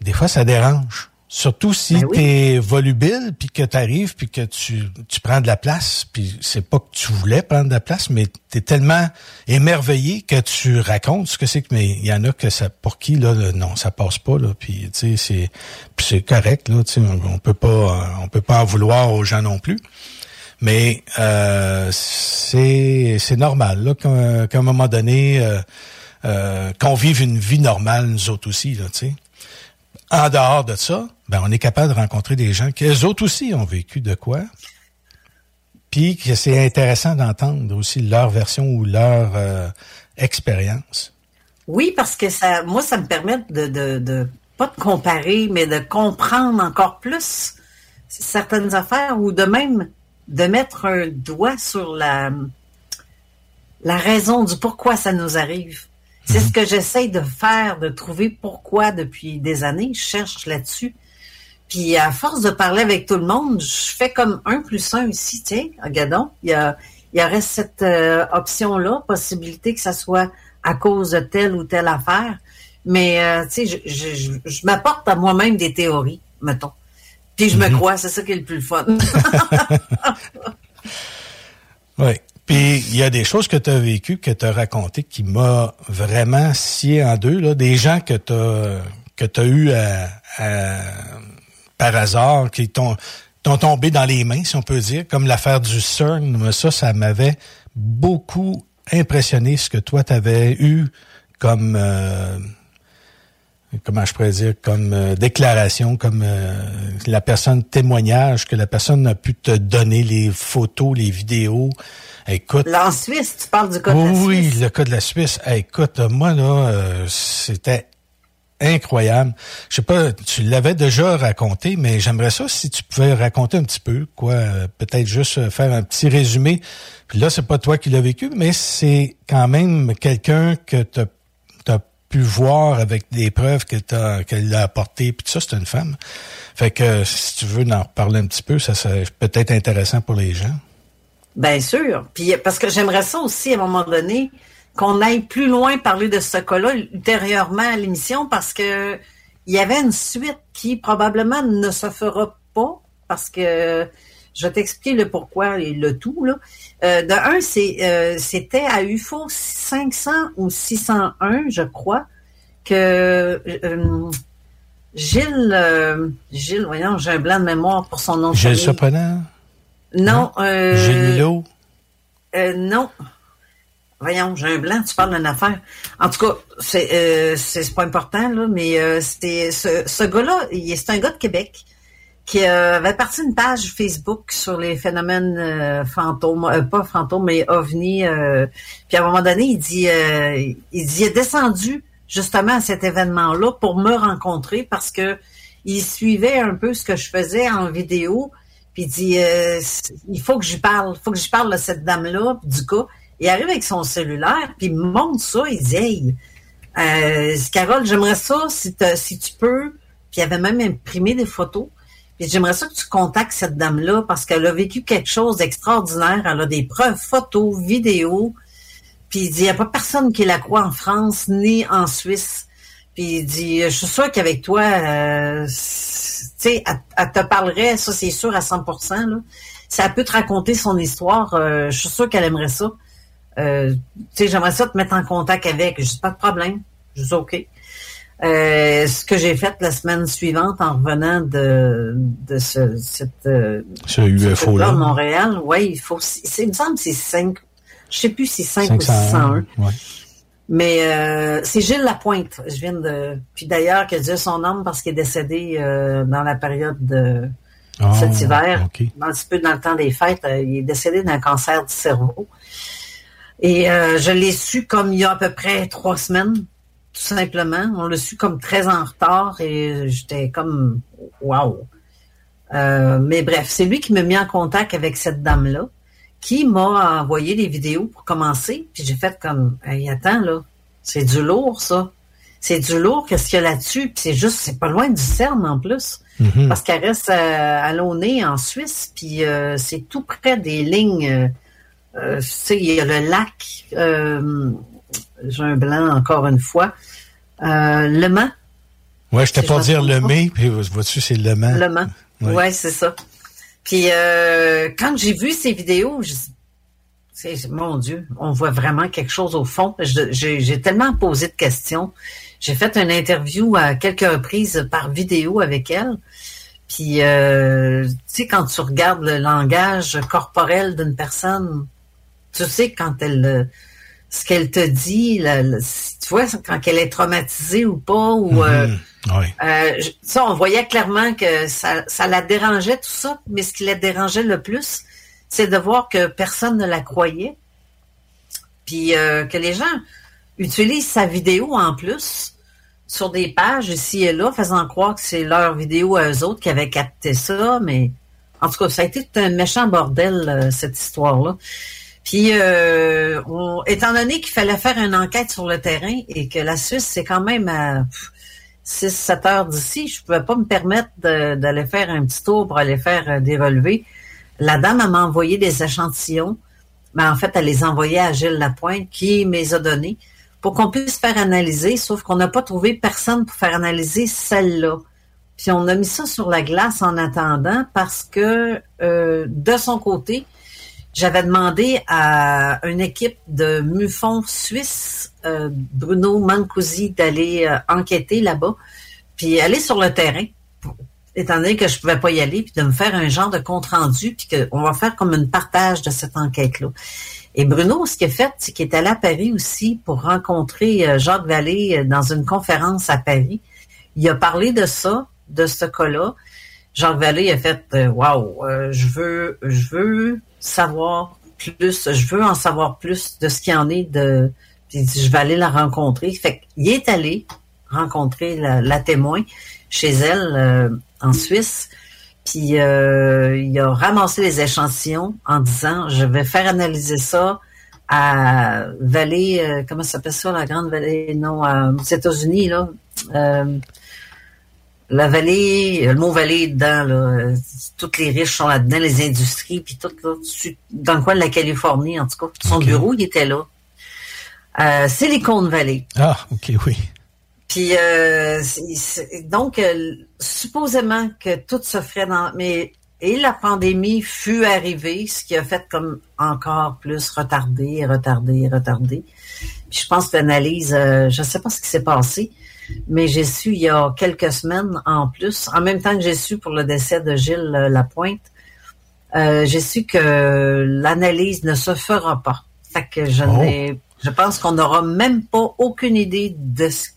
des fois ça dérange. Surtout si Ben oui. tu es volubile, puis que tu arrives, puis que tu, tu prends de la place, puis c'est pas que tu voulais prendre de la place, mais tu es tellement émerveillé que tu racontes ce que c'est que mais il y en a que ça pour qui là le- non, ça passe pas là, puis tu sais c'est c'est correct là, tu sais on, on peut pas on peut pas en vouloir aux gens non plus. Mais euh, c'est c'est normal là qu'à qu'à un moment donné euh, euh, qu'on vive une vie normale nous autres aussi là, tu sais en dehors de ça, ben on est capable de rencontrer des gens qui eux autres aussi ont vécu de quoi. Puis que c'est intéressant d'entendre aussi leur version ou leur euh, expérience. Oui, parce que ça, moi, ça me permet de, de, de pas de comparer, mais de comprendre encore plus certaines affaires ou de même de mettre un doigt sur la, la raison du pourquoi ça nous arrive. C'est ce que j'essaie de faire, de trouver pourquoi depuis des années. Je cherche là-dessus. Puis à force de parler avec tout le monde, je fais comme un plus un ici. Tiens, regardons, il y, a, il y aurait cette euh, option-là, possibilité que ça soit à cause de telle ou telle affaire. Mais euh, tu sais, je, je, je, je m'apporte à moi-même des théories, mettons. Puis je me crois, c'est ça qui est le plus fun. <laughs> Oui. Puis il y a des choses que tu as vécues, que tu as racontées, qui m'a vraiment scié en deux. Là. Des gens que tu as que tu as eu à, à- par hasard, qui t'ont tombé dans les mains, si on peut dire, comme l'affaire du CERN. Ça, ça m'avait beaucoup impressionné ce que toi, tu avais eu comme euh, comment je pourrais dire, comme euh, déclaration, comme euh, la personne témoignage, que la personne a pu te donner les photos, les vidéos. Écoute. En Suisse, tu parles du cas de la oui, Suisse. le cas de la Suisse. Écoute, moi, là, euh, c'était incroyable. Je sais pas, tu l'avais déjà raconté, mais j'aimerais ça si tu pouvais raconter un petit peu, quoi, euh, peut-être juste euh, faire un petit résumé. Puis là, c'est pas toi qui l'as vécu, mais c'est quand même quelqu'un que tu as pu voir avec des preuves qu'elle a apportées, puis tout ça, c'est une femme. Fait que si tu veux en reparler un petit peu, ça serait peut-être intéressant pour les gens. Bien sûr. Puis parce que j'aimerais ça aussi à un moment donné qu'on aille plus loin parler de ce cas-là ultérieurement à l'émission parce que il y avait une suite qui probablement ne se fera pas parce que je vais t'expliquer le pourquoi et le tout là. Euh, de un, c'est euh, c'était à UFO 500 ou 601, je crois, que euh, Gilles, euh, Gilles, voyons, j'ai un blanc de mémoire pour son nom. Gilles famille. Non. Euh, Gilles Milo? euh, non. Voyons, j'ai un blanc, tu parles d'une affaire. En tout cas, c'est euh, c'est pas important, là, mais euh, c'était ce, ce gars-là, il- c'est un gars de Québec qui euh, avait parti une page Facebook sur les phénomènes euh, fantômes, euh, pas fantômes, mais ovnis. euh, puis à un moment donné, il dit, euh, il dit, il est descendu justement à cet événement-là pour me rencontrer parce que il suivait un peu ce que je faisais en vidéo. Puis il dit, euh, il faut que j'y parle, il faut que j'y parle de cette dame-là, du cas. Il arrive avec son cellulaire, puis il me montre ça, il dit, hey, euh, Carole, j'aimerais ça si, si tu peux. Puis il avait même imprimé des photos. Puis j'aimerais ça que tu contactes cette dame-là parce qu'elle a vécu quelque chose d'extraordinaire. Elle a des preuves photos, vidéos. Puis il dit, il n'y a pas personne qui la croit en France ni en Suisse. Puis il dit, je suis sûr qu'avec toi, euh, tu sais, elle, elle te parlerait, ça c'est sûr à 100%. Là. Elle peut te raconter son histoire, euh, je suis sûr qu'elle aimerait ça. Euh, tu sais, j'aimerais ça te mettre en contact avec. Je dis, pas de problème. Je dis, OK. Euh, ce que j'ai fait la semaine suivante en revenant de, de ce, cette, euh, Ce UFO-là. de Montréal, oui, il faut, il me semble que c'est 5, je sais plus si c'est 5 ou 501, 601. ouais. Mais euh, c'est Gilles Lapointe. Je viens de. Puis d'ailleurs, que Dieu son âme parce qu'il est décédé euh, dans la période de Ah, cet hiver, OK. un petit peu dans le temps des fêtes. euh, il est décédé d'un cancer du cerveau. Et euh, je l'ai su comme il y a à peu près trois semaines, tout simplement. On l'a su comme très en retard et j'étais comme waouh. Mais bref, c'est lui qui m'a mis en contact avec cette dame-là, qui m'a envoyé des vidéos pour commencer. Puis j'ai fait comme, hey, attends là, c'est du lourd ça. C'est du lourd, qu'est-ce qu'il y a là-dessus? Puis c'est juste, c'est pas loin du CERN en plus. Mhm. Parce qu'elle reste euh, à Launay, en Suisse, puis euh, c'est tout près des lignes. euh, tu sais, il y a le lac, euh, j'ai un blanc encore une fois, Le Mans. Ouais, je t'ai pas dire le mai, puis vois-tu, c'est le Mans. Le Mans. Oui, ouais, c'est ça. Puis euh, quand j'ai vu ces vidéos, je mon Dieu, on voit vraiment quelque chose au fond. J'ai tellement posé de questions. J'ai fait une interview à quelques reprises par vidéo avec elle. Puis, euh, tu sais, quand tu regardes le langage corporel d'une personne, tu sais quand elle, ce qu'elle te dit, tu vois quand elle est traumatisée ou pas, ou euh, mm-hmm. euh, ça, on voyait clairement que ça, ça la dérangeait tout ça, mais ce qui la dérangeait le plus, c'est de voir que personne ne la croyait, puis euh, que les gens utilisent sa vidéo en plus sur des pages ici et là, faisant croire que c'est leur vidéo à eux autres qui avaient capté ça, mais en tout cas, ça a été un méchant bordel, euh, cette histoire-là. Puis, euh, étant donné qu'il fallait faire une enquête sur le terrain et que la Suisse, c'est quand même à 6-7 heures d'ici, je pouvais pas me permettre d'aller faire un petit tour pour aller faire des relevés. La dame, m'a envoyé des échantillons. Mais en fait, elle les a envoyés à Gilles Lapointe, qui me les a donnés pour qu'on puisse faire analyser, sauf qu'on n'a pas trouvé personne pour faire analyser celle-là. Puis on a mis ça sur la glace en attendant parce que euh, de son côté, j'avais demandé à une équipe de MUFON suisse, euh, Bruno Mancusi, d'aller euh, enquêter là-bas, puis aller sur le terrain étant donné que je pouvais pas y aller, puis de me faire un genre de compte rendu, puis qu'on va faire comme une partage de cette enquête-là. Et Bruno, ce qu'il a fait, c'est qu'il est allé à Paris aussi pour rencontrer euh, Jacques Vallée dans une conférence à Paris. Il a parlé de ça, de ce cas-là. Jacques Vallée a fait euh, Waouh, je veux, je veux savoir plus, je veux en savoir plus de ce qu'il en est de. Puis je vais aller la rencontrer. Fait qu'il est allé rencontrer la, témoin chez elle en Suisse. Puis euh, il a ramassé les échantillons en disant je vais faire analyser ça à Vallée, euh, comment s'appelle ça, la grande vallée, non, aux États-Unis, là. La vallée, le mot vallée dedans, là, toutes les riches sont là-dedans, les industries, puis tout, là, dans le coin de la Californie, en tout cas. Son bureau, il était là. Euh, Silicon Valley. Ah, ok, oui. Puis euh, donc euh, supposément que tout se ferait dans mais et la pandémie fut arrivée, ce qui a fait comme encore plus retarder, retarder, retarder. Puis je pense que l'analyse, euh, je ne sais pas ce qui s'est passé, mais j'ai su il y a quelques semaines en plus, en même temps que j'ai su pour le décès de Gilles Lapointe, j'ai su que l'analyse ne se fera pas. Fait que je oh. n'ai, je pense qu'on n'aura même pas aucune idée de ce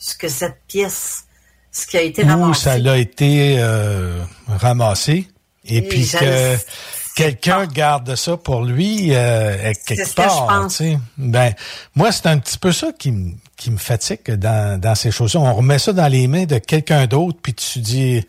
ce que cette pièce, ce qui a été ramassé. Où ça l'a été euh, ramassé. Et, puis que quelqu'un garde ça pour lui euh, quelque part. Ben, moi, c'est un petit peu ça qui, qui me fatigue dans, dans ces choses-là. On remet ça dans les mains de quelqu'un d'autre, puis tu dis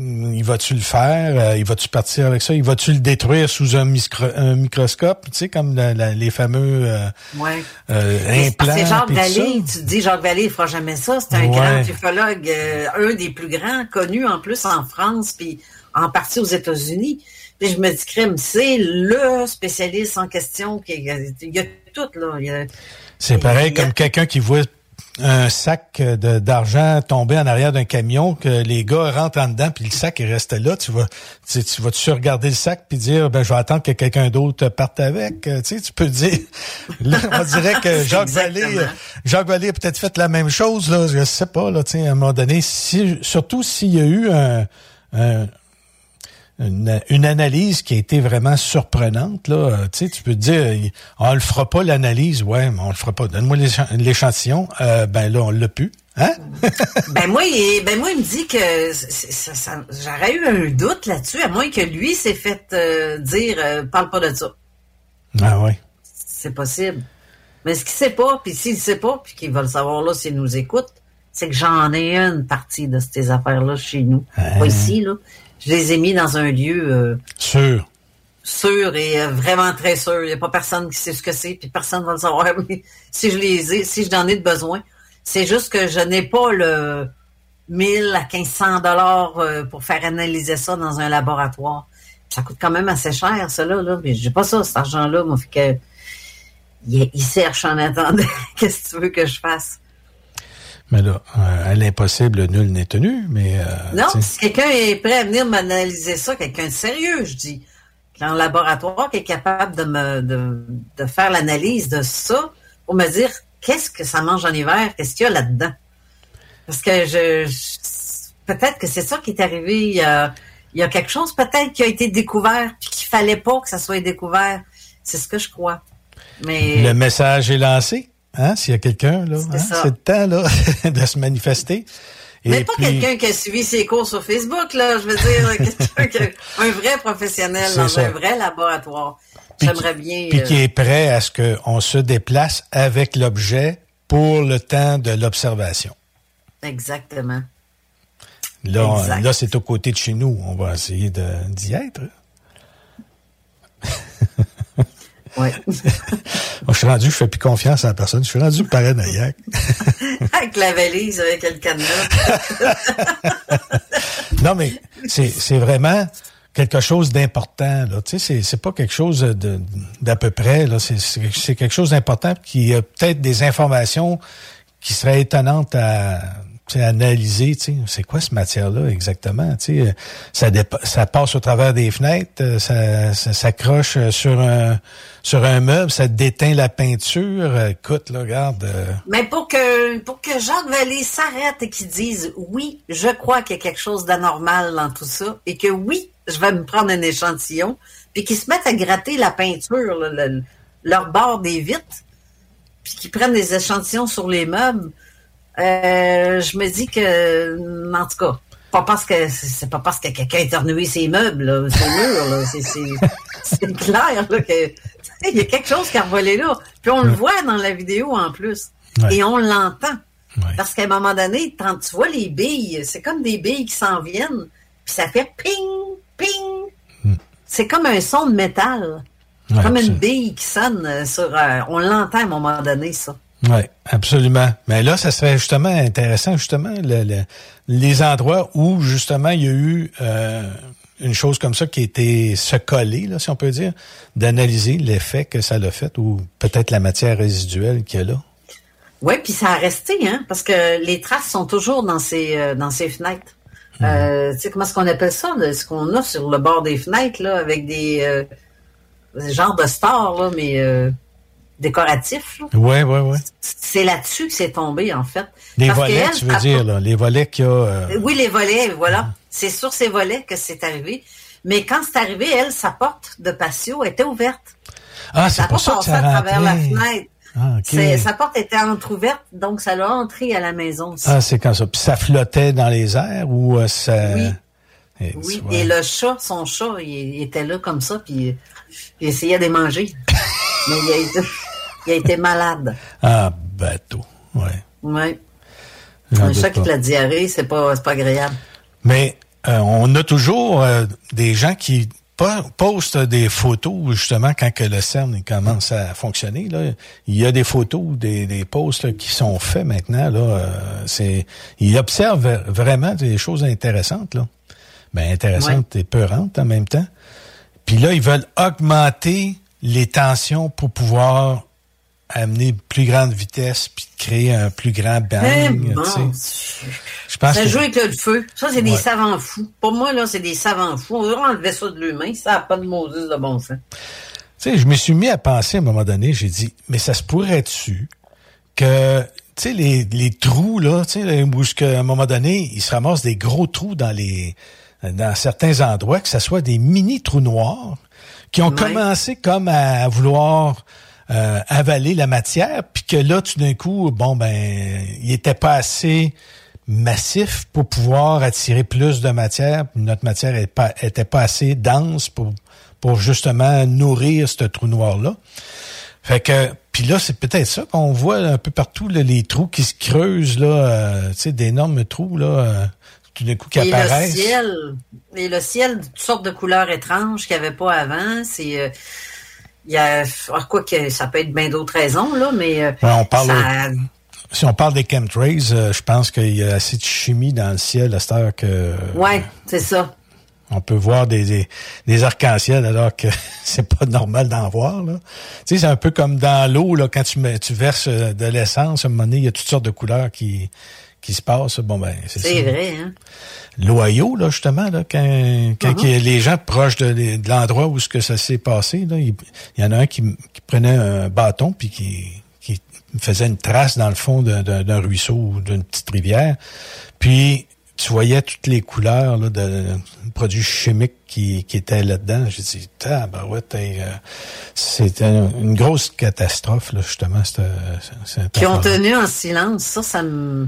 Mm, il va-tu le faire? Euh, il va-tu partir avec ça? Il va-tu le détruire sous un, microscope? Tu sais, comme les fameux euh, ouais. euh, implants. C'est Jacques Vallée. Tu dis Jacques Vallée, il fera jamais ça. C'est un grand ufologue, euh, un des plus grands, connu en plus en France, puis en partie aux États-Unis. Puis je me dis, crème, c'est le spécialiste en question. Qui, il y a tout, là. C'est pareil comme quelqu'un qui voit un sac d'argent tombé en arrière d'un camion que les gars rentrent en dedans puis le sac il reste là tu vas tu, tu vas tu regarder le sac puis dire ben je vais attendre que quelqu'un d'autre parte avec? Tu sais tu peux dire <laughs> là on dirait que <laughs> Jacques Vallée Jacques Vallée a peut-être fait la même chose là je sais pas là tu sais à un moment donné si, surtout s'il y a eu un, un une, analyse qui a été vraiment surprenante. Là. Euh, tu, sais, tu peux te dire, on le fera pas l'analyse, ouais, mais on le fera pas. Donne-moi l'échantillon. Euh, ben là, on l'a pu. Hein? <laughs> ben moi, il, ben moi, il me dit que ça, j'aurais eu un doute là-dessus, à moins que lui s'est fait euh, dire parle pas de ça. Ah oui. C'est possible. Mais ce qu'il sait pas, puis s'il sait pas, puis qu'il va le savoir là s'il nous écoute, c'est que j'en ai une partie de ces affaires-là chez nous. Pas hein? ici, là je les ai mis dans un lieu euh, sûr. Sûr et euh, vraiment très sûr. Il n'y a pas personne qui sait ce que c'est, puis personne ne va le savoir. <laughs> si je les ai, si j'en ai de besoin, c'est juste que je n'ai pas le 1000 à 1500 dollars euh, pour faire analyser ça dans un laboratoire. Ça coûte quand même assez cher, ça là. Mais j'ai pas ça, cet argent-là. Moi, fait que il, cherche en attendant. <laughs> Qu'est-ce que tu veux que je fasse? Mais là, à l'impossible, nul n'est tenu, mais... non, si quelqu'un est prêt à venir m'analyser ça, quelqu'un de sérieux, je dis, un laboratoire qui est capable de me de, de faire l'analyse de ça pour me dire qu'est-ce que ça mange en hiver, qu'est-ce qu'il y a là-dedans. Parce que je, peut-être que c'est ça qui est arrivé. Il y a, il y a quelque chose peut-être qui a été découvert puis qu'il fallait pas que ça soit découvert. C'est ce que je crois. Mais le message est lancé. Hein, s'il y a quelqu'un là, c'est hein, le temps là <laughs> de se manifester. Mais pas quelqu'un qui a suivi ses cours sur Facebook, là. Je veux dire, <laughs> quelqu'un un vrai professionnel dans un vrai laboratoire. J'aimerais bien. Puis qui euh, est prêt à ce qu'on se déplace avec l'objet pour le temps de l'observation. Exactement. Là, là c'est aux côtés de chez nous. On va essayer d'y être. <laughs> Ouais. <laughs> je suis rendu, je fais plus confiance à la personne. Je suis rendu paranoïaque. <laughs> avec la valise, avec le cadenas. <laughs> non, mais c'est vraiment quelque chose d'important. Tu sais, c'est pas quelque chose d'à peu près. Là, c'est quelque chose d'important qui a peut-être des informations qui seraient étonnantes à analyser, c'est quoi cette matière-là exactement? Ça, ça passe au travers des fenêtres, euh, ça, s'accroche euh, sur un meuble, ça déteint la peinture. Écoute, regarde. Euh. Mais pour que pour que Jacques Vallée s'arrête et qu'il dise oui, je crois qu'il y a quelque chose d'anormal dans tout ça, et que oui, je vais me prendre un échantillon, puis qu'ils se mettent à gratter la peinture, leur bord des vitres, puis qu'ils prennent des échantillons sur les meubles euh, je me dis que, en tout cas, pas parce que c'est pas parce que quelqu'un a éternué ses meubles, ses murs, <laughs> c'est clair là, que il y a quelque chose qui a volé là. Puis on le voit dans la vidéo en plus. Et on l'entend. Parce qu'à un moment donné, quand tu vois les billes, c'est comme des billes qui s'en viennent, puis ça fait ping, ping. Hmm. C'est comme un son de métal. comme une bille qui sonne sur. Euh, on l'entend à un moment donné, ça. Oui, absolument. Mais là, ça serait justement intéressant, justement, le, les endroits où, justement, il y a eu euh, une chose comme ça qui été se coller, là, si on peut dire, d'analyser l'effet que ça l'a fait ou peut-être la matière résiduelle qu'il y a là. Oui, puis ça a resté, hein, parce que les traces sont toujours dans ces, euh, dans ces fenêtres. Hmm. Euh, tu sais, comment est-ce qu'on appelle ça, ce qu'on a sur le bord des fenêtres, là, avec des, des genres de stars, là, mais décoratif. Oui, oui, oui. C'est là-dessus que c'est tombé, en fait. Les volets, tu veux dire, là, les volets qu'il y a... Euh, oui, les volets, voilà. C'est sur ces volets que c'est arrivé. Mais quand c'est arrivé, elle, sa porte de patio était ouverte. Ah, c'est pour ça que ça à travers la fenêtre. Ah, sa porte était entrouverte, donc ça l'a entré à la maison. Aussi. Ah, c'est comme ça. Puis ça flottait dans les airs ou euh, ça... Oui. Et, oui, et le chat, son chat, il, était là comme ça, puis il essayait de manger. <laughs> Mais il a été... Il a été malade. <laughs> Ah, bateau. Ouais. Oui. Un qui te la diarrhée, c'est pas, pas agréable. Mais euh, on a toujours euh, des gens qui postent des photos, justement, quand que le CERN commence à fonctionner. Là, il y a des photos, des, des posts qui sont faits maintenant. Là, euh, c'est, ils observent vraiment des choses intéressantes. Là. Ben, intéressantes et peurantes en même temps. Puis là, ils veulent augmenter les tensions pour pouvoir amener plus grande vitesse puis créer un plus grand bang. je pense ça joue avec le feu. Ça, c'est des savants fous. Pour moi, là, c'est des savants fous. On devrait enlever ça de l'humain. Ça n'a pas de Moses de bon sens. Tu sais, je me suis mis à penser à un moment donné, j'ai dit, mais ça se pourrait dessus que, tu sais, les, les trous, là, tu sais, où à un moment donné, il se ramasse des gros trous dans les, dans certains endroits, que ce soit des mini trous noirs qui ont commencé comme à vouloir euh, avaler la matière, puis que là, tout d'un coup, bon, ben, il était pas assez massif pour pouvoir attirer plus de matière. Notre matière était pas, était pas assez dense pour, pour justement nourrir ce trou noir-là. Fait que, puis là, c'est peut-être ça qu'on voit un peu partout, les trous qui se creusent, là, euh, tu sais, d'énormes trous, là, euh, tout d'un coup qui et apparaissent. Le ciel, et le ciel, toutes sortes de couleurs étranges qu'il n'y avait pas avant, c'est... Il y a, ah, quoi que ça peut être bien d'autres raisons, là, mais euh, on parle, si on parle des chemtrails, euh, je pense qu'il y a assez de chimie dans le ciel à cette heure que. Oui, c'est ça. On peut voir des, des, arcs-en-ciel alors que <laughs> c'est pas normal d'en voir. Là. Tu sais, c'est un peu comme dans l'eau, là, quand tu, tu verses euh, de l'essence, à un moment donné, il y a toutes sortes de couleurs qui, qui se passent. Bon, ben, c'est C'est vrai, hein? L'Ohio, là, justement, là, quand, quand uh-huh. les gens proches de, l'endroit où ce que ça s'est passé, là, il, y en a un qui, qui prenait un bâton puis qui, qui faisait une trace dans le fond d'un ruisseau ou d'une petite rivière. Puis tu voyais toutes les couleurs là, de produits chimiques qui, qui étaient là-dedans. J'ai dit, tabarouette, euh, c'était une grosse catastrophe, là, justement. qui ont tenu en silence. Ça, ça me...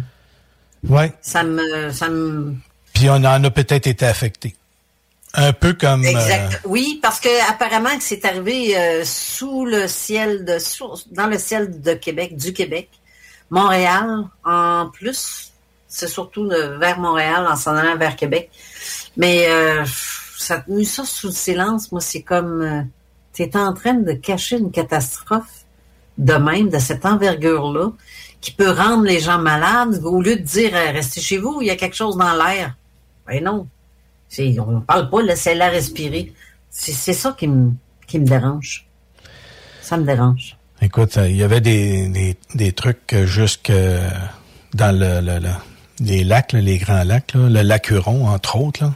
Ouais. Ça me... Ça me... Puis on en a peut-être été affecté. Un peu comme. Exact. Euh, oui, parce que apparemment que c'est arrivé euh, sous le ciel de dans le ciel de Québec, du Québec, Montréal en plus c'est surtout vers Montréal en s'en allant vers Québec. Mais euh, ça a tenu ça sous le silence. Moi, c'est comme euh, tu es en train de cacher une catastrophe de même, de cette envergure-là, qui peut rendre les gens malades, au lieu de dire euh, restez chez vous, il y a quelque chose dans l'air. Ben non. On ne parle pas, laissez-la respirer. C'est ça qui me, qui me dérange. Ça me dérange. Écoute, il y avait des, des, des trucs jusque dans le, le, le les lacs, les grands lacs, le lac Huron, entre autres.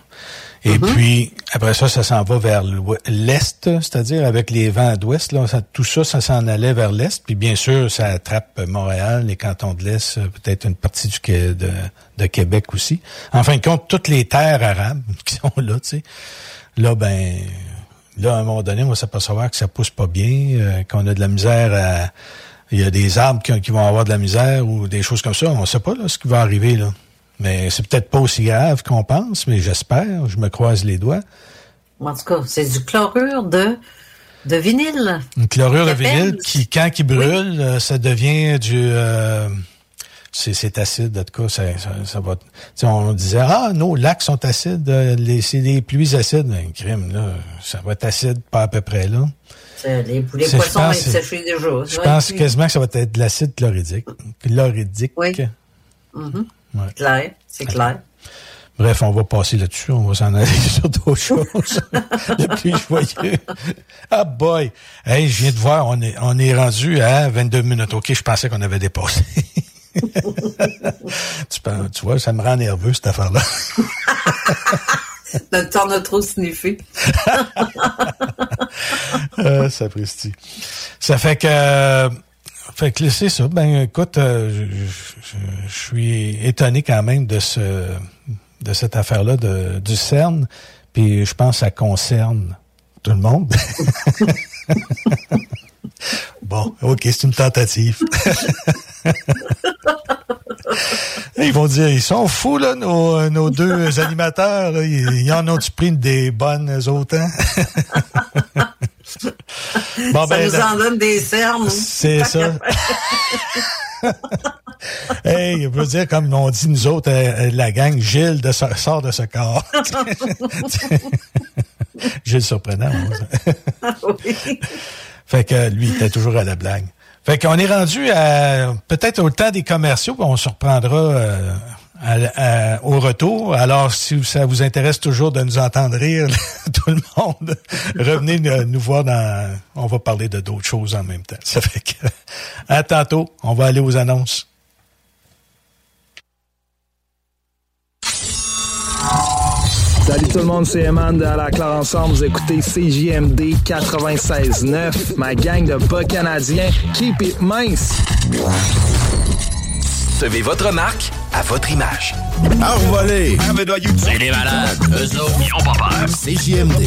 Et mm-hmm. puis, après ça, ça s'en va vers l'est, c'est-à-dire avec les vents d'ouest. Là, tout ça, ça s'en allait vers l'est. Puis bien sûr, ça attrape Montréal, les cantons de l'est, peut-être une partie du, de, de Québec aussi. En fin de compte, toutes les terres arabes <laughs> qui sont là, tu sais. Là, ben, là, à un moment donné, on va s'apercevoir que ça pousse pas bien, euh, qu'on a de la misère à il y a des arbres qui, vont avoir de la misère ou des choses comme ça. On ne sait pas là, ce qui va arriver. là. Mais c'est peut-être pas aussi grave qu'on pense, mais j'espère. Je me croise les doigts. En tout cas, c'est du chlorure de, de vinyle. Une chlorure de vinyle qui, quand il brûle, euh, ça devient du... Euh, c'est acide, en tout cas, ça, ça, va... On disait, ah, nos lacs sont acides, euh, c'est des pluies acides. Un crime, là, ça va être acide pas à peu près, là. Les, poissons vont séchés déjà. Je pense quasiment que ça va être de l'acide chloridique. Chloridique. Oui. Mm Clair, c'est clair. Bref, on va passer là-dessus. On va s'en aller <laughs> sur d'autres <laughs> choses. <laughs> le plus joyeux. Ah boy! Hey, je viens de voir, on est, on est rendu à 22 minutes. OK, je pensais qu'on avait dépassé. tu, tu vois, ça me rend nerveux, cette affaire-là. T'en as trop sniffé. euh, ça presti. Ça fait que... Fait que c'est ça. Ben écoute, euh, je, suis étonné quand même de ce de cette affaire-là du CERN. Puis je pense que ça concerne tout le monde. <laughs> bon, ok, c'est une tentative. <laughs> Ils vont dire, ils sont fous, là, nos, nos deux animateurs. Là. Ils, en ont-tu pris des bonnes autant? <laughs> bon, ça ben, nous en donne des cernes. C'est ça. <laughs> hey, je veux dire, comme on dit nous autres, euh, la gang, Gilles de, sort de ce corps. <laughs> Gilles surprenant. oui. Fait que lui, il était toujours à la blague. Fait qu'on est rendu à peut-être au temps des commerciaux, on se reprendra euh, au retour. Alors, si ça vous intéresse toujours de nous entendre rire, <laughs> tout le monde, revenez nous voir dans. On va parler de d'autres choses en même temps. Ça fait que à tantôt. On va aller aux annonces. Salut tout le monde, c'est Eman de la Claire Ensemble. Vous écoutez CJMD 96.9, ma gang de bas canadiens. Keep it mince! Recevez votre marque à votre image. Envolé! C'est des malades, eux autres, ils ont pas peur. CJMD.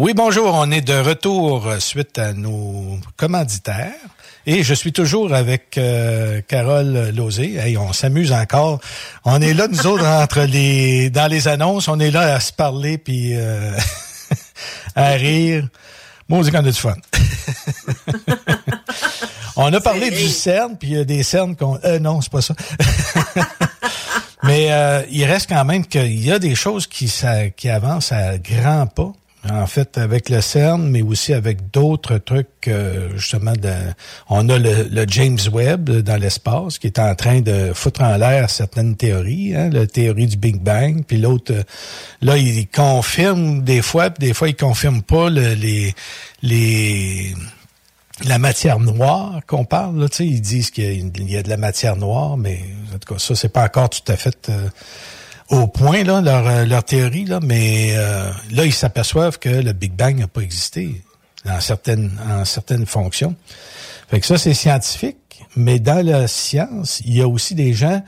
Oui, bonjour. On est de retour suite à nos commanditaires. Et je suis toujours avec euh, Carole Lozé. Hey, on s'amuse encore. On est là, nous autres, <laughs> entre les dans les annonces. On est là à se parler puis euh, <laughs> à rire. Moi, on qu'on a du fun. <laughs> on a parlé du CERN, puis il y a des CERN qu'on... Euh, non, c'est pas ça. Mais euh, il reste quand même qu'il y a des choses qui, ça, qui avancent à grands pas en fait, avec le CERN, mais aussi avec d'autres trucs, euh, justement, de, on a le, James Webb dans l'espace qui est en train de foutre en l'air certaines théories, hein, la théorie du Big Bang, puis l'autre, euh, là, il confirme des fois, puis des fois, il confirme pas les, les, la matière noire qu'on parle, là, ils disent qu'il y, a de la matière noire, mais en tout cas, ça, c'est pas encore tout à fait... Euh, au point, là, leur, euh, leur théorie, là, mais euh, là, ils s'aperçoivent que le Big Bang n'a pas existé en certaines, en certaines fonctions. Fait que ça, c'est scientifique, mais dans la science, il y a aussi des gens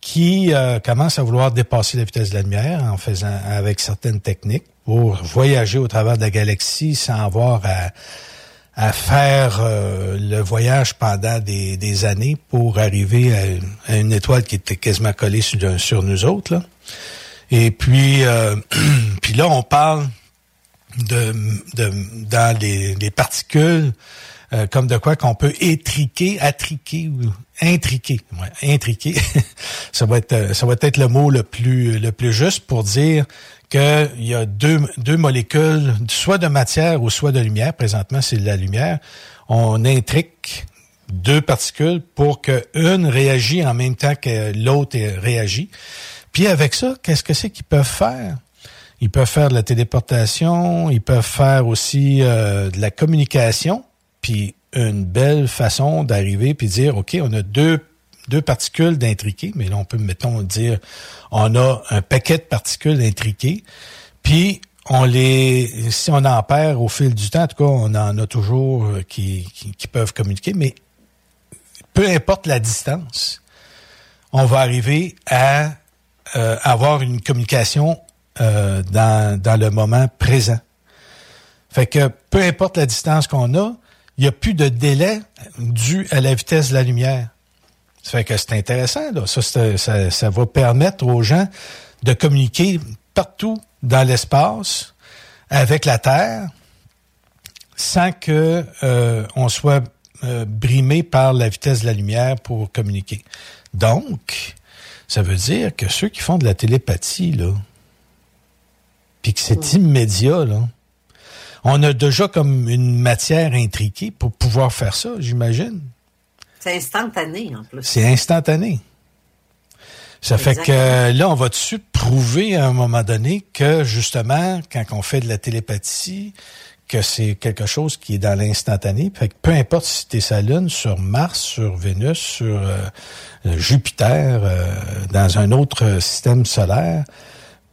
qui euh, commencent à vouloir dépasser la vitesse de la lumière en faisant avec certaines techniques pour voyager au travers de la galaxie sans avoir à, à faire le voyage pendant des, des, années pour arriver à, une étoile qui était quasiment collée sur, sur nous autres. Là. Et puis, euh, <clears throat> puis là, on parle de, de dans les, les particules euh, comme de quoi qu'on peut étriquer, attriquer ou intriquer. Ouais, intriquer. <laughs> ça va être ça va être le mot le plus le plus juste pour dire qu'il y a deux, deux molécules, soit de matière ou soit de lumière. Présentement, c'est la lumière. On intrique deux particules pour qu'une réagit en même temps que l'autre réagit. Puis avec ça, qu'est-ce que c'est qu'ils peuvent faire? Ils peuvent faire de la téléportation, ils peuvent faire aussi euh, de la communication, puis une belle façon d'arriver puis dire, OK, on a deux, deux particules d'intriquées, mais là, on peut, mettons, dire, on a un paquet de particules intriquées, puis on les, si on en perd au fil du temps, en tout cas, on en a toujours euh, qui, qui peuvent communiquer, mais peu importe la distance, on va arriver à euh, avoir une communication euh, dans, dans le moment présent. Fait que peu importe la distance qu'on a, il n'y a plus de délai dû à la vitesse de la lumière. Ça fait que c'est intéressant. Là. Ça, ça, ça, va permettre aux gens de communiquer partout dans l'espace avec la Terre sans que euh, on soit euh, brimé par la vitesse de la lumière pour communiquer. Donc, ça veut dire que ceux qui font de la télépathie, là, puis que c'est immédiat, là, on a déjà comme une matière intriquée pour pouvoir faire ça, j'imagine. C'est instantané, en plus. C'est instantané. Ça fait que là, on va dessus prouver à un moment donné que, justement, quand on fait de la télépathie, que c'est quelque chose qui est dans l'instantané? Fait que peu importe si tu es sa Lune, sur Mars, sur Vénus, sur euh, Jupiter, euh, dans un autre système solaire,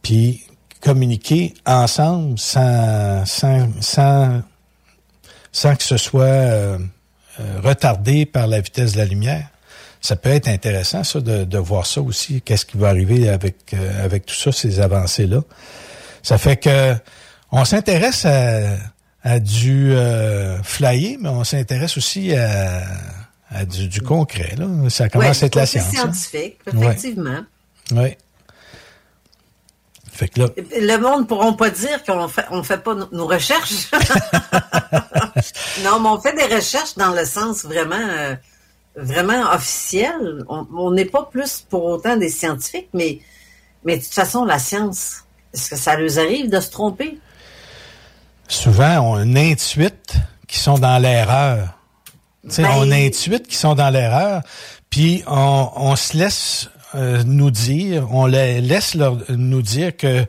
puis communiquer ensemble sans, sans, sans, sans que ce soit euh, retardé par la vitesse de la lumière. Ça peut être intéressant, ça, de, de voir ça aussi. Qu'est-ce qui va arriver avec, avec tout ça, ces avancées-là? Ça fait que on s'intéresse à à du euh, flyer, mais on s'intéresse aussi à, du, concret. Là. Ça commence à être la science. Hein. scientifique, effectivement. Oui. Fait que là... Le monde ne pourront pas dire qu'on fait, on fait pas nos, recherches. <laughs> non, mais on fait des recherches dans le sens vraiment, euh, vraiment officiel. On n'est pas plus pour autant des scientifiques, mais, mais de toute façon, la science, est-ce que ça leur arrive de se tromper? souvent, on intuite qu'ils sont dans l'erreur. Ben... On intuite qu'ils sont dans l'erreur, puis on, on, se laisse euh, nous dire, on les laisse leur, nous dire que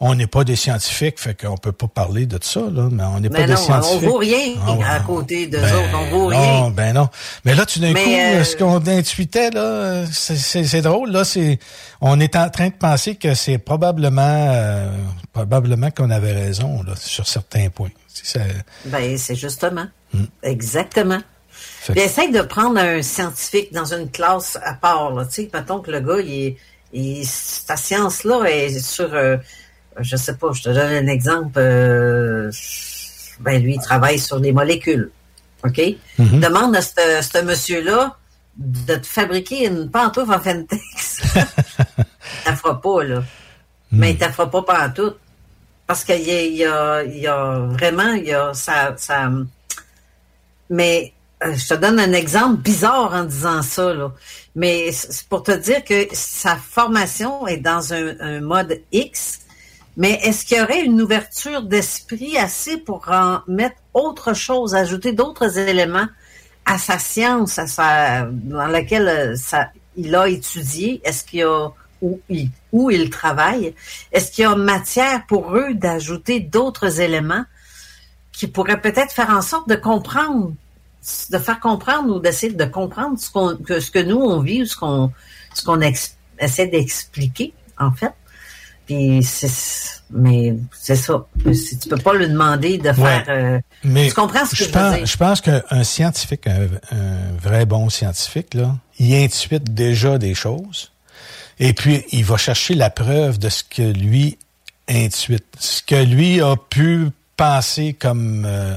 on n'est pas des scientifiques, fait qu'on peut pas parler de ça, là, mais on n'est pas des scientifiques. On vaut rien ah, à côté de ben, autres, on vaut rien. Non, ben non. Mais là, tout d'un coup, euh, ce qu'on intuitait, là, c'est drôle, là, c'est, on est en train de penser que c'est probablement, euh, probablement qu'on avait raison, là, sur certains points. Ben, c'est justement. Hmm. Exactement. Puis essaye de prendre un scientifique dans une classe à part, là, tu sais, mettons que le gars, il il, ta science-là est sur, euh, je sais pas, je te donne un exemple. euh, ben lui, il travaille sur des molécules. OK? Mhm. Demande à ce monsieur-là de te fabriquer une pantoufle en Fentex. <laughs> t'en fera pas, là. Mais il t'en fera pas pantoute. Parce qu'il y a, il y, a, y a vraiment, il y a ça. ça mais je te donne un exemple bizarre en disant ça, là. Mais c'est pour te dire que sa formation est dans un, un mode X. Mais est-ce qu'il y aurait une ouverture d'esprit assez pour en mettre autre chose, ajouter d'autres éléments à sa science, à sa, dans laquelle euh, il a étudié? Est-ce qu'il y a où il, où il travaille? Est-ce qu'il y a matière pour eux d'ajouter d'autres éléments qui pourraient peut-être faire en sorte de comprendre, de faire comprendre ou d'essayer de comprendre ce, qu'on, que, ce que nous on vit ou ce qu'on, ce qu'on ex- essaie d'expliquer, en fait. Puis c'est, mais c'est ça. Tu peux pas lui demander de faire. euh, Mais tu comprends ce que je, veux pense, dire? je pense qu'un scientifique, un, un vrai bon scientifique, là, il intuite déjà des choses. Et puis, il va chercher la preuve de ce que lui intuite. Ce que lui a pu penser comme, euh,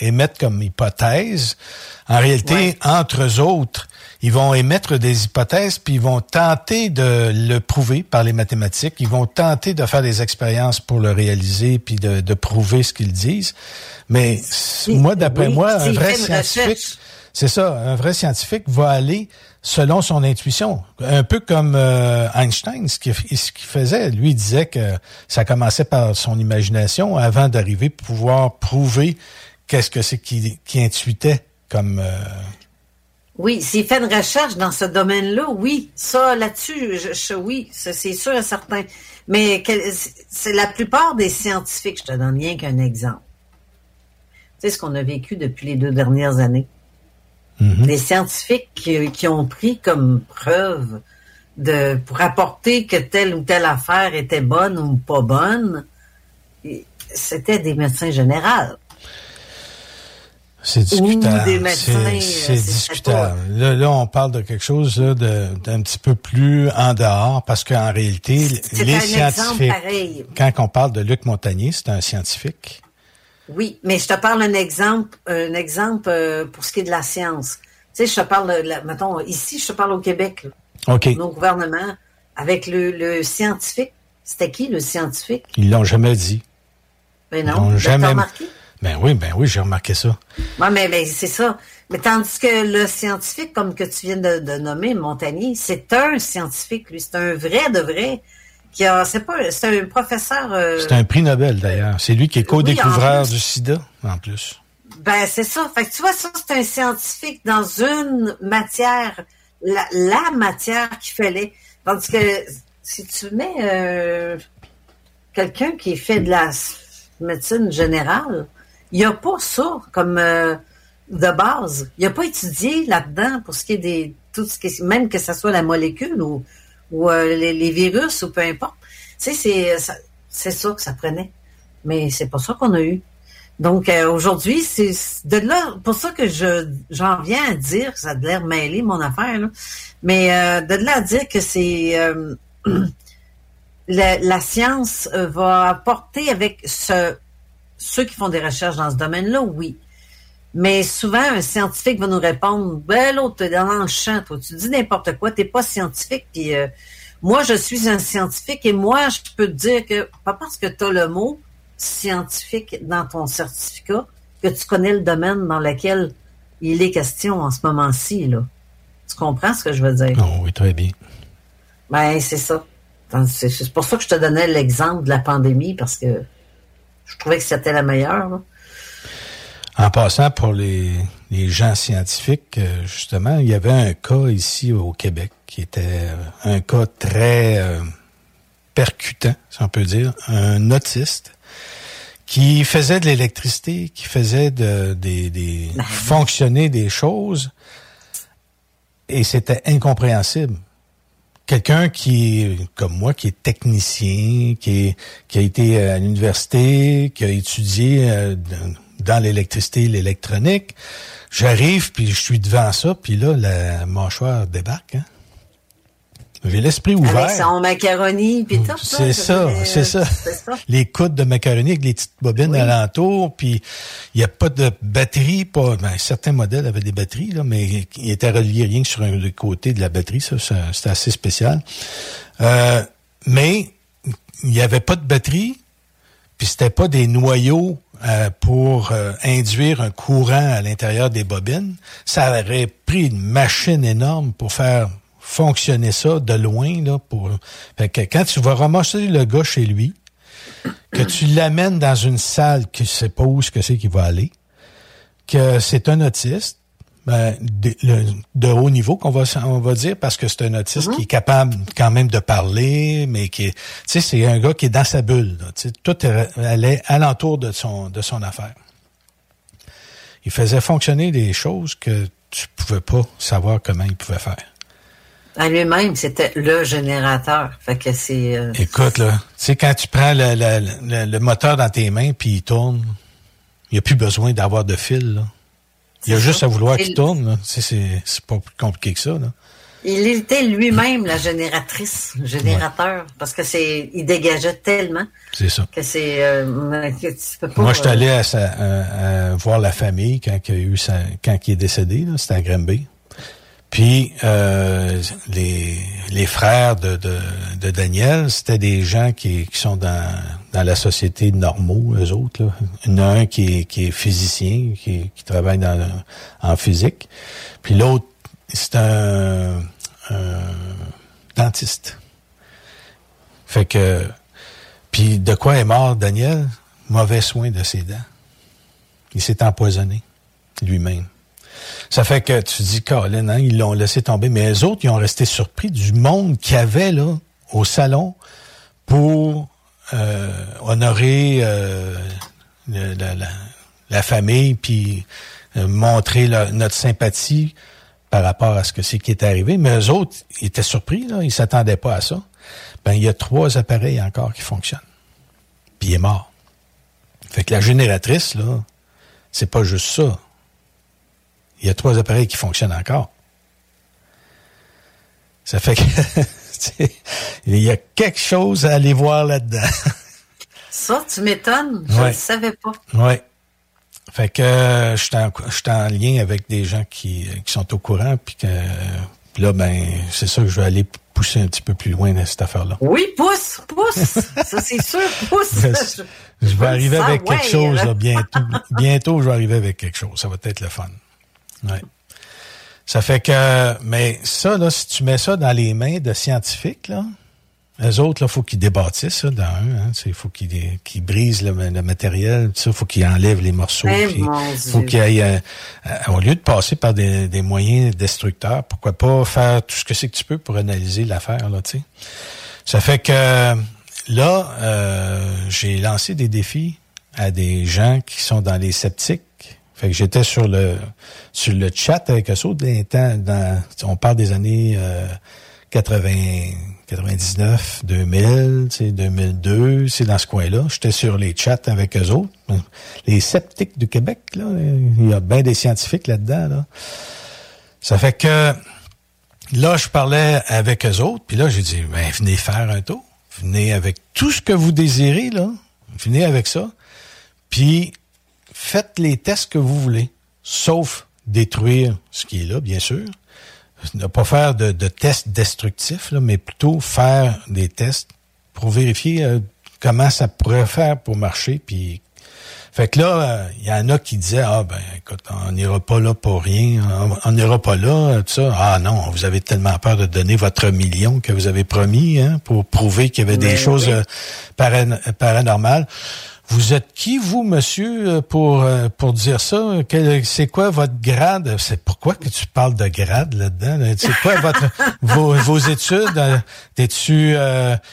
émettre comme hypothèse. En réalité, entre eux autres, ils vont émettre des hypothèses, puis ils vont tenter de le prouver par les mathématiques. Ils vont tenter de faire des expériences pour le réaliser, puis de, de prouver ce qu'ils disent. Mais moi, d'après oui, moi, un vrai scientifique, recherche. C'est ça, un vrai scientifique va aller selon son intuition. Un peu comme euh, Einstein, ce qu'il faisait. Lui, il disait que ça commençait par son imagination avant d'arriver à pouvoir prouver qu'est-ce que c'est qu'il qui intuitait comme... euh, Oui, s'il fait une recherche dans ce domaine-là, oui, ça là-dessus, je, je- oui, c'est sûr et certain. Mais c'est la plupart des scientifiques, je te donne rien qu'un exemple. Tu sais ce qu'on a vécu depuis les deux dernières années? Des scientifiques qui, qui ont pris comme preuve de pour apporter que telle ou telle affaire était bonne ou pas bonne, c'était des médecins généraux. C'est discutable. des médecins, C'est- euh, C'est c'est discutable. Là, là, on parle de quelque chose là, de- d'un petit peu plus en dehors, parce qu'en réalité, C'est les un exemple scientifiques, pareil. quand on parle de Luc Montagnier, c'est un scientifique. Oui, mais je te parle d'un exemple, un exemple euh, pour ce qui est de la science. Tu sais, je te parle, mettons, ici, je te parle au Québec. là. OK. Nos gouvernements, avec le, le scientifique. C'était qui, le scientifique? Ils l'ont jamais dit. Ben Ils non. l'ont Ben, jamais. remarqué? Ben oui, ben oui, j'ai remarqué ça. Mais, mais c'est ça. Mais tandis que le scientifique, comme que tu viens de, de nommer, Montagnier, c'est un scientifique, lui. C'est un vrai de vrai. Qui a, c'est pas, c'est un professeur. euh, C'est un prix Nobel, d'ailleurs. C'est lui qui est co-découvreur du sida, en plus. Ben, c'est ça. Fait que tu vois, ça, c'est un scientifique dans une matière, la, la matière qu'il fallait. Tandis que si tu mets euh, quelqu'un qui fait de la médecine générale, il n'y a pas ça comme euh, de base. Il n'a pas étudié là-dedans pour ce qui est des. Tout ce qui est, même que ce soit la molécule ou, ou euh, les, les virus ou peu importe. Tu sais, c'est ça, c'est ça que ça prenait. Mais c'est pas ça qu'on a eu. Donc euh, aujourd'hui, c'est de là pour ça que je j'en viens à dire, ça a l'air mêlé mon affaire, là, mais euh, de là à dire que c'est euh, <clears throat> la, la science euh, va apporter avec ce, ceux qui font des recherches dans ce domaine-là, oui. Mais souvent, un scientifique va nous répondre, ben l'autre, t'es dans le champ, toi, tu dis n'importe quoi, t'es pas scientifique, puis euh, moi, je suis un scientifique et moi, je peux te dire que, pas parce que tu as le mot scientifique dans ton certificat, que tu connais le domaine dans lequel il est question en ce moment-ci, là. Tu comprends ce que je veux dire? Oh, oui, très bien. Ben, c'est ça. C'est pour ça que je te donnais l'exemple de la pandémie, parce que je trouvais que c'était la meilleure. là. En passant pour les, les gens scientifiques, euh, justement, il y avait un cas ici au Québec qui était euh, un cas très euh, percutant, si on peut dire, un autiste qui faisait de l'électricité, qui faisait de, des, des <laughs> fonctionner des choses, et c'était incompréhensible. Quelqu'un qui, comme moi, qui est technicien, qui, est, qui a été à l'université, qui a étudié euh, dans- l'électricité, l'électronique, j'arrive puis je suis devant ça, puis là la mâchoire débarque. Hein? J'ai l'esprit ouvert. Avec son macaroni puis tout C'est ça, c'est ça. Les coudes de macaroni avec les petites bobines alentour, puis il n'y a pas de batterie, pas ben, certains modèles avaient des batteries là, mais ils étaient reliés rien que sur un côté de la batterie, ça, c'était assez spécial. Euh, mais il n'y avait pas de batterie, puis c'était pas des noyaux euh, pour euh, induire un courant à l'intérieur des bobines. Ça aurait pris une machine énorme pour faire fonctionner ça de loin. Là, pour... Fait que quand tu vas ramasser le gars chez lui, que tu l'amènes dans une salle qui ne sait pas où que c'est qu'il va aller, que c'est un autiste, ben, de, haut niveau qu'on va on va dire parce que c'est un autiste qui est capable quand même de parler mais qui tu sais c'est un gars qui est dans sa bulle là, tout allait alentour de son de son affaire il faisait fonctionner des choses que tu pouvais pas savoir comment il pouvait faire à lui-même, c'était le générateur. Fait que c'est. Euh, Écoute, là, tu sais, quand tu prends le, le, le, moteur dans tes mains puis il tourne, il n'y a plus besoin d'avoir de fil. Là. Il y a juste à vouloir qu'il tourne. C'est pas plus compliqué que ça. Là. Il était lui-même la génératrice, générateur, parce que c'est, il dégageait tellement. C'est ça. Que c'est, euh, Moi, je suis allé à, à, voir la famille quand il, a eu sa, quand il est décédé. C'était à Granby. Puis euh, les, les frères de, de, de Daniel, c'était des gens qui, qui sont dans, dans la société normaux, eux autres. Là. Il y en a un qui est, qui est physicien, qui, qui travaille dans, en physique. Puis l'autre, c'est un, un, dentiste. Fait que... Puis de quoi est mort Daniel? Mauvais soin de ses dents. Il s'est empoisonné lui-même. Ça fait que tu dis, Colin, hein, ils l'ont laissé tomber. Mais les autres, ils ont resté surpris du monde qu'il y avait là, au salon pour honorer euh, la, famille, puis euh, montrer notre sympathie par rapport à ce que c'est qui est arrivé. Mais eux autres, ils étaient surpris, là, ils s'attendaient pas à ça. Ben, il y a trois appareils encore qui fonctionnent. Puis il est mort. Fait que la génératrice, là, c'est pas juste ça il y a trois appareils qui fonctionnent encore. Ça fait que <laughs> <laughs> il y a quelque chose à aller voir là-dedans. <laughs> Ça, tu m'étonnes. Je ne savais pas. Oui. Fait que euh, je suis en, lien avec des gens qui, qui sont au courant, puis que là, ben, c'est ça que je vais aller pousser un petit peu plus loin dans cette affaire-là. Oui, pousse, pousse. ça, c'est sûr, pousse. <laughs> Je, vais arriver avec quelque chose là, bientôt. bientôt, je vais arriver avec quelque chose. Ça va être le fun. Ouais. Ça fait que, mais ça, là, si tu mets ça dans les mains de scientifiques, là, les autres, il faut qu'ils débâtissent ça dans. Hein, il faut qu'ils qu'ils brisent le, matériel. Il faut qu'ils enlèvent les morceaux. Il eh, faut qu'ils aillent, euh, euh, au lieu de passer par des, des, moyens destructeurs, pourquoi pas faire tout ce que c'est que tu peux pour analyser l'affaire. là, tu sais. Ça fait que là, euh, j'ai lancé des défis à des gens qui sont dans les sceptiques fait que j'étais sur le sur le chat avec eux autres dans, dans on parle des années euh, 80 99, 2000, 2002, c'est dans ce coin-là. J'étais sur les chats avec eux autres. Les sceptiques du Québec, là, il y a bien des scientifiques là-dedans. Là. Ça fait que là, je parlais avec eux autres, puis là, j'ai dit, ben, venez faire un tour. Venez avec tout ce que vous désirez, là. Venez avec ça. Puis faites les tests que vous voulez, sauf détruire ce qui est là, bien sûr. Ne pas faire de, tests destructifs, mais plutôt faire des tests pour vérifier euh, comment ça pourrait faire pour marcher. Puis, fait que là, il euh, y en a qui disaient ah ben écoute, on n'ira pas là pour rien, on n'ira pas là, tout ça. Ah non, vous avez tellement peur de donner votre million que vous avez promis hein, pour prouver qu'il y avait des choses euh, paranormales. Vous êtes qui, vous, monsieur, euh, pour euh, pour dire ça? C'est quoi votre grade? C'est pourquoi que tu parles de grade là-dedans? C'est quoi votre <laughs> vos, vos études? Euh, t'es-tu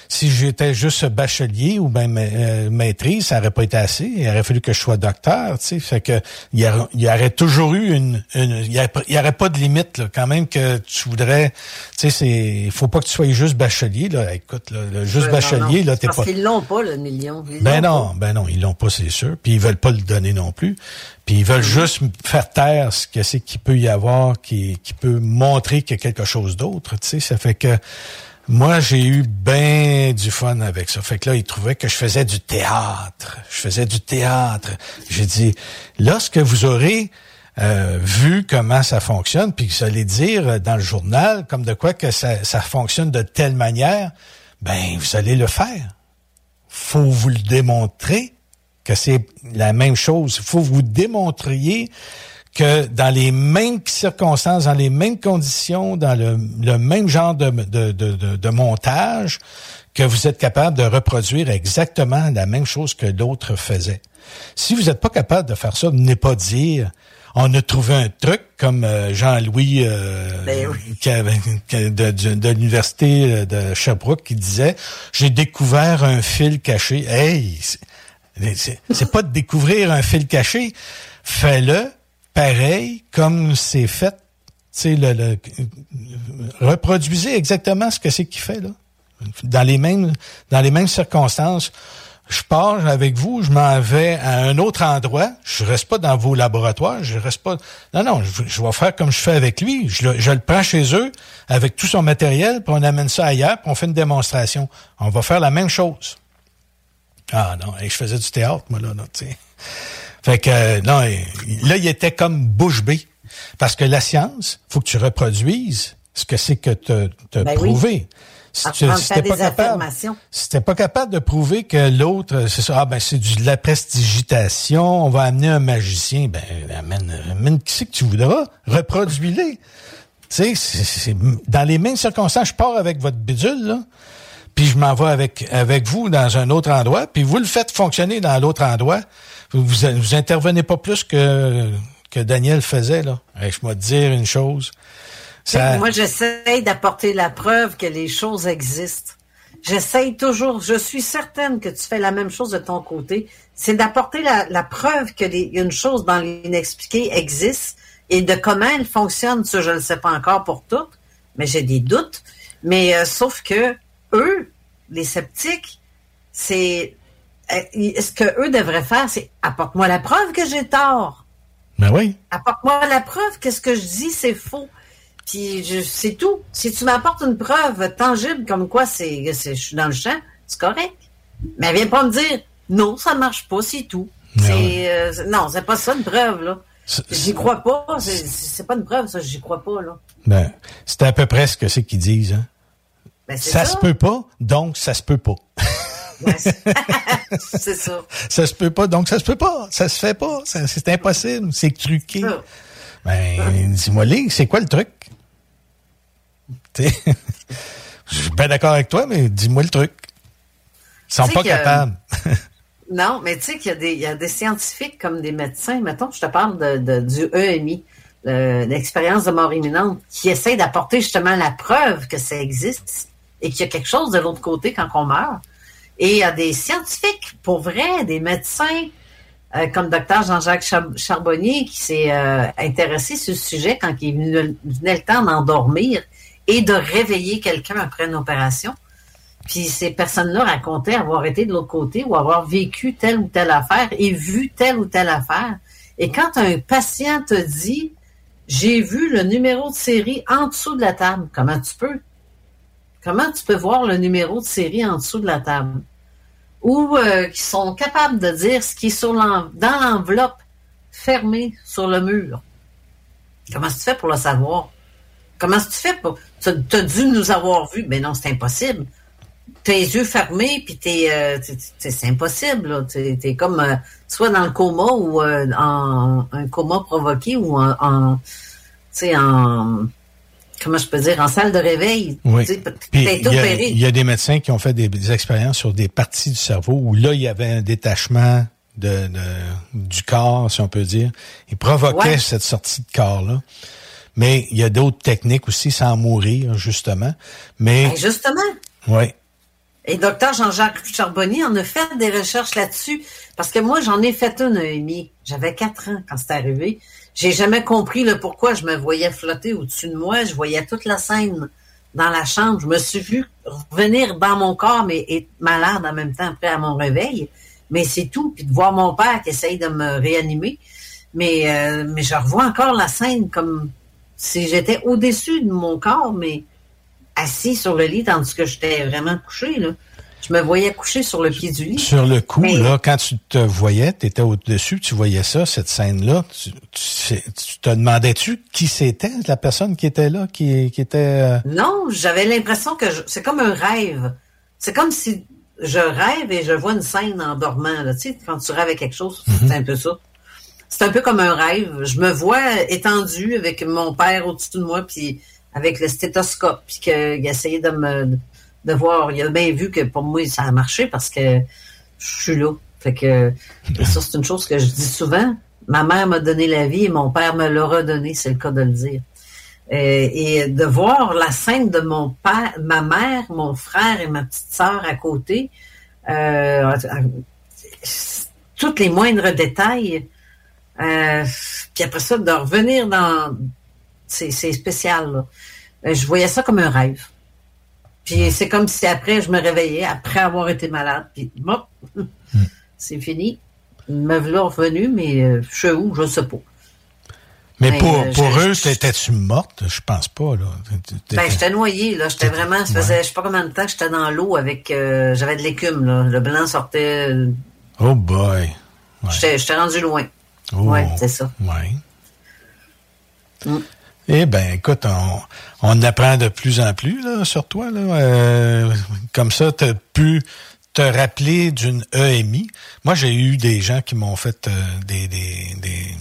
si j'étais juste bachelier ou ben maîtrise, ça aurait pas été assez. Il aurait fallu que je sois docteur, tu sais. Fait que il y, aurait toujours eu une, il, y aurait, pas de limite là, quand même que tu voudrais. Tu sais, c'est il faut pas que tu sois juste bachelier là. Écoute, là, juste bachelier là, t'es pas. Parce qu'ils l'ont pas le million. ben non, ben non ils l'ont pas, c'est sûr. Puis ils veulent pas le donner non plus. Puis ils veulent juste faire taire ce que c'est qu'il peut y avoir, qui, qui peut montrer qu'il y a quelque chose d'autre. Tu sais, ça fait que Moi, j'ai eu bien du fun avec ça. Fait que là, il trouvait que je faisais du théâtre. Je faisais du théâtre. J'ai dit, lorsque vous aurez euh, vu comment ça fonctionne, puis que vous allez dire dans le journal, comme de quoi que ça, ça fonctionne de telle manière, ben, vous allez le faire. Faut vous le démontrer que c'est la même chose. Faut vous démontriez que dans les mêmes circonstances, dans les mêmes conditions, dans le, même genre de, montage, que vous êtes capable de reproduire exactement la même chose que d'autres faisaient. Si vous n'êtes pas capable de faire ça, venez pas dire on a trouvé un truc comme euh, Jean-Louis euh, ben de, de l'université de Sherbrooke qui disait j'ai découvert un fil caché. Hey, c'est pas de découvrir un fil caché, fais-le pareil comme c'est fait. Tu le, le, reproduisez exactement ce que c'est qu'il fait là. Dans les mêmes dans les mêmes circonstances. Je pars avec vous, je m'en vais à un autre endroit. Je reste pas dans vos laboratoires, je reste pas. Non, non, je, vais faire comme je fais avec lui. Je le, je le prends chez eux avec tout son matériel, puis on amène ça ailleurs, puis on fait une démonstration. On va faire la même chose. Ah non, et je faisais du théâtre, moi, là, là tu sais. Fait que, euh, non, là, il était comme bouche bée. Parce que la science, faut que tu reproduises ce que c'est que tu as ben prouvé. Si tu n'étais pas, capable, si pas capable de prouver que l'autre, c'est ça, ah ben c'est de la prestigitation, on va amener un magicien, ben amène, amène qui c'est que tu voudras, reproduis-les. Tu sais, c'est dans les mêmes circonstances, je pars avec votre bidule, là, puis je m'en vais avec, avec vous dans un autre endroit, puis vous le faites fonctionner dans l'autre endroit, vous, vous intervenez pas plus que, que Daniel faisait, là. je vais te dire une chose. Moi, j'essaie d'apporter la preuve que les choses existent. J'essaie toujours, je suis certaine que tu fais la même chose de ton côté. C'est d'apporter la, preuve que les, une chose dans l'inexpliqué existe et de comment elle fonctionne. Ça, je ne sais pas encore pour toutes, mais j'ai des doutes. Mais euh, sauf que eux, les sceptiques, c'est euh, ce que eux devraient faire, c'est apporte-moi la preuve que j'ai tort. Ben oui. Apporte-moi la preuve que ce que je dis, c'est faux. Puis c'est tout. Si tu m'apportes une preuve tangible comme quoi c'est, je suis dans le champ, c'est correct. Mais viens pas me dire non, ça marche pas, c'est tout. Ben c'est, euh, non, c'est pas ça une preuve, là. J'y crois pas. C'est, pas une preuve, ça, j'y crois pas, là. Ben, c'est à peu près ce que c'est qu'ils disent, hein. Ben, ça, ça se peut pas, donc ça se peut pas. <laughs> c'est ça. Ça se peut pas, donc ça se peut pas. Ça se fait pas. C'est impossible. C'est truqué. Ben, dis-moi, c'est quoi le truc? Je suis bien d'accord avec toi, mais dis-moi le truc. Ils sont pas capables. <laughs> non, mais tu sais qu'il y, a des scientifiques comme des médecins. Mettons, je te parle de, du EMI, l'expérience de mort imminente, qui essaie d'apporter justement la preuve que ça existe et qu'il y a quelque chose de l'autre côté quand on meurt. Et il y a des scientifiques, pour vrai, des médecins, euh, comme docteur Jean-Jacques Charbonnier, qui s'est euh, intéressé sur ce sujet quand il venait le temps d'endormir et de réveiller quelqu'un après une opération. Puis ces personnes-là racontaient avoir été de l'autre côté ou avoir vécu telle ou telle affaire et vu telle ou telle affaire. Et quand un patient te dit, j'ai vu le numéro de série en dessous de la table, comment tu peux? Comment tu peux voir le numéro de série en dessous de la table? Ou euh, qui sont capables de dire ce qui est sur dans l'enveloppe fermée sur le mur. Comment tu fais pour le savoir? Comment tu fais pour... Tu as dû nous avoir vus. Mais non, c'est impossible. Tes yeux fermés, puis t'es, euh, c'est impossible. Tu es, comme euh, soit dans le coma ou en un coma provoqué ou en, en, en comment je peux dire, en salle de réveil. Oui. Il y, y, a des médecins qui ont fait des, expériences sur des parties du cerveau où là, il y avait un détachement de, du corps, si on peut dire. Il provoquait cette sortie de corps-là. Mais il y a d'autres techniques aussi sans mourir, justement. Mais. Ben, justement. Oui. Et docteur Jean-Jacques Charbonnier en a fait des recherches là-dessus. Parce que moi, j'en ai fait une, Amy. J'avais quatre ans quand c'est arrivé. J'ai jamais compris le pourquoi je me voyais flotter au-dessus de moi. Je voyais toute la scène dans la chambre. Je me suis vu revenir dans mon corps, mais être malade en même temps après à mon réveil. Mais c'est tout. Puis de voir mon père qui essaye de me réanimer. Mais, euh, mais je revois encore la scène comme si j'étais au-dessus de mon corps, mais assis sur le lit tandis que j'étais vraiment couché. Là. Je me voyais coucher sur le pied du lit. Sur le coup, là, quand tu te voyais, tu étais au-dessus, tu voyais ça, cette scène-là, tu, tu, te demandais-tu qui c'était, la personne qui était là, qui, qui était... Euh, non, j'avais l'impression que c'est comme un rêve. C'est comme si je rêve et je vois une scène en dormant. Là. Tu sais, quand tu rêves avec quelque chose, Mhm. c'est un peu ça. C'est un peu comme un rêve. Je me vois étendue avec mon père au-dessus de moi, puis avec le stéthoscope, puis qu'il essayait de me de voir. Il a bien vu que pour moi, ça a marché parce que je suis là. Fait que ça, c'est une chose que je dis souvent. Ma mère m'a donné la vie et mon père me l'a redonné, c'est le cas de le dire. Euh, et de voir la scène de mon père, ma mère, mon frère et ma petite sœur à côté, euh, tous les moindres détails. Euh, puis après ça, de revenir dans... C'est spécial, là. Euh, Je voyais ça comme un rêve. Puis c'est comme si après, je me réveillais, après avoir été malade, puis hop, <laughs> c'est fini. Me voilà revenu, mais euh, je sais où, je sais pas. Mais pour, euh, pour je- eux, t'étais-tu morte? Je pense pas, là. T'étais- Ben, j'étais noyée, là. J'étais vraiment, ça faisait, je sais pas combien de temps que j'étais dans l'eau avec, euh, j'avais de l'écume, là. Le blanc sortait, Oh boy. j'étais, j'étais rendu loin. Oh. Ouais, c'est ça. Ouais. Mm. Eh ben, écoute, on, on apprend de plus en plus là, sur toi. Là. Euh, comme ça, tu as pu te rappeler d'une EMI. Moi, j'ai eu des gens qui m'ont fait euh, des, des, des,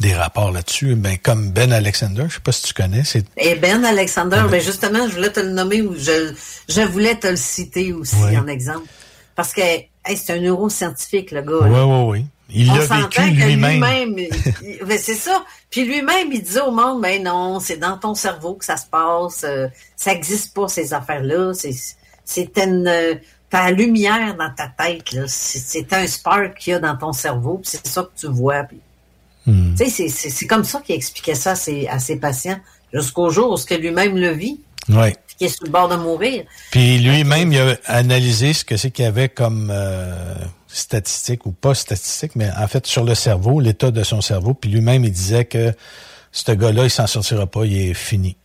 des rapports là-dessus. Ben, comme Ben Alexander, je sais pas si tu connais. Et Ben Alexander, ben justement, je voulais te le nommer ou je, je voulais te le citer aussi en exemple. Parce que, hey, c'est un neuroscientifique, le gars. Oui, là. oui, oui. Il On l'a vécu lui-même. c'est ça. Puis lui-même, il disait au monde, ben non, c'est dans ton cerveau que ça se passe. euh, ça existe pas ces affaires-là. C'est, une, euh, ta lumière dans ta tête. C'est, un spark qu'il y a dans ton cerveau. puis c'est ça que tu vois. Hmm. Tu sais, c'est, comme ça qu'il expliquait ça à ses, à ses patients jusqu'au jour où ce que lui-même le vit, Oui. puis qu'il est sur le bord de mourir. Puis lui-même, il a analysé ce que c'est qu'il y avait comme euh, statistique ou pas statistique, mais en fait sur le cerveau, l'état de son cerveau. Puis lui-même, il disait que ce gars-là, il s'en sortira pas, il est fini.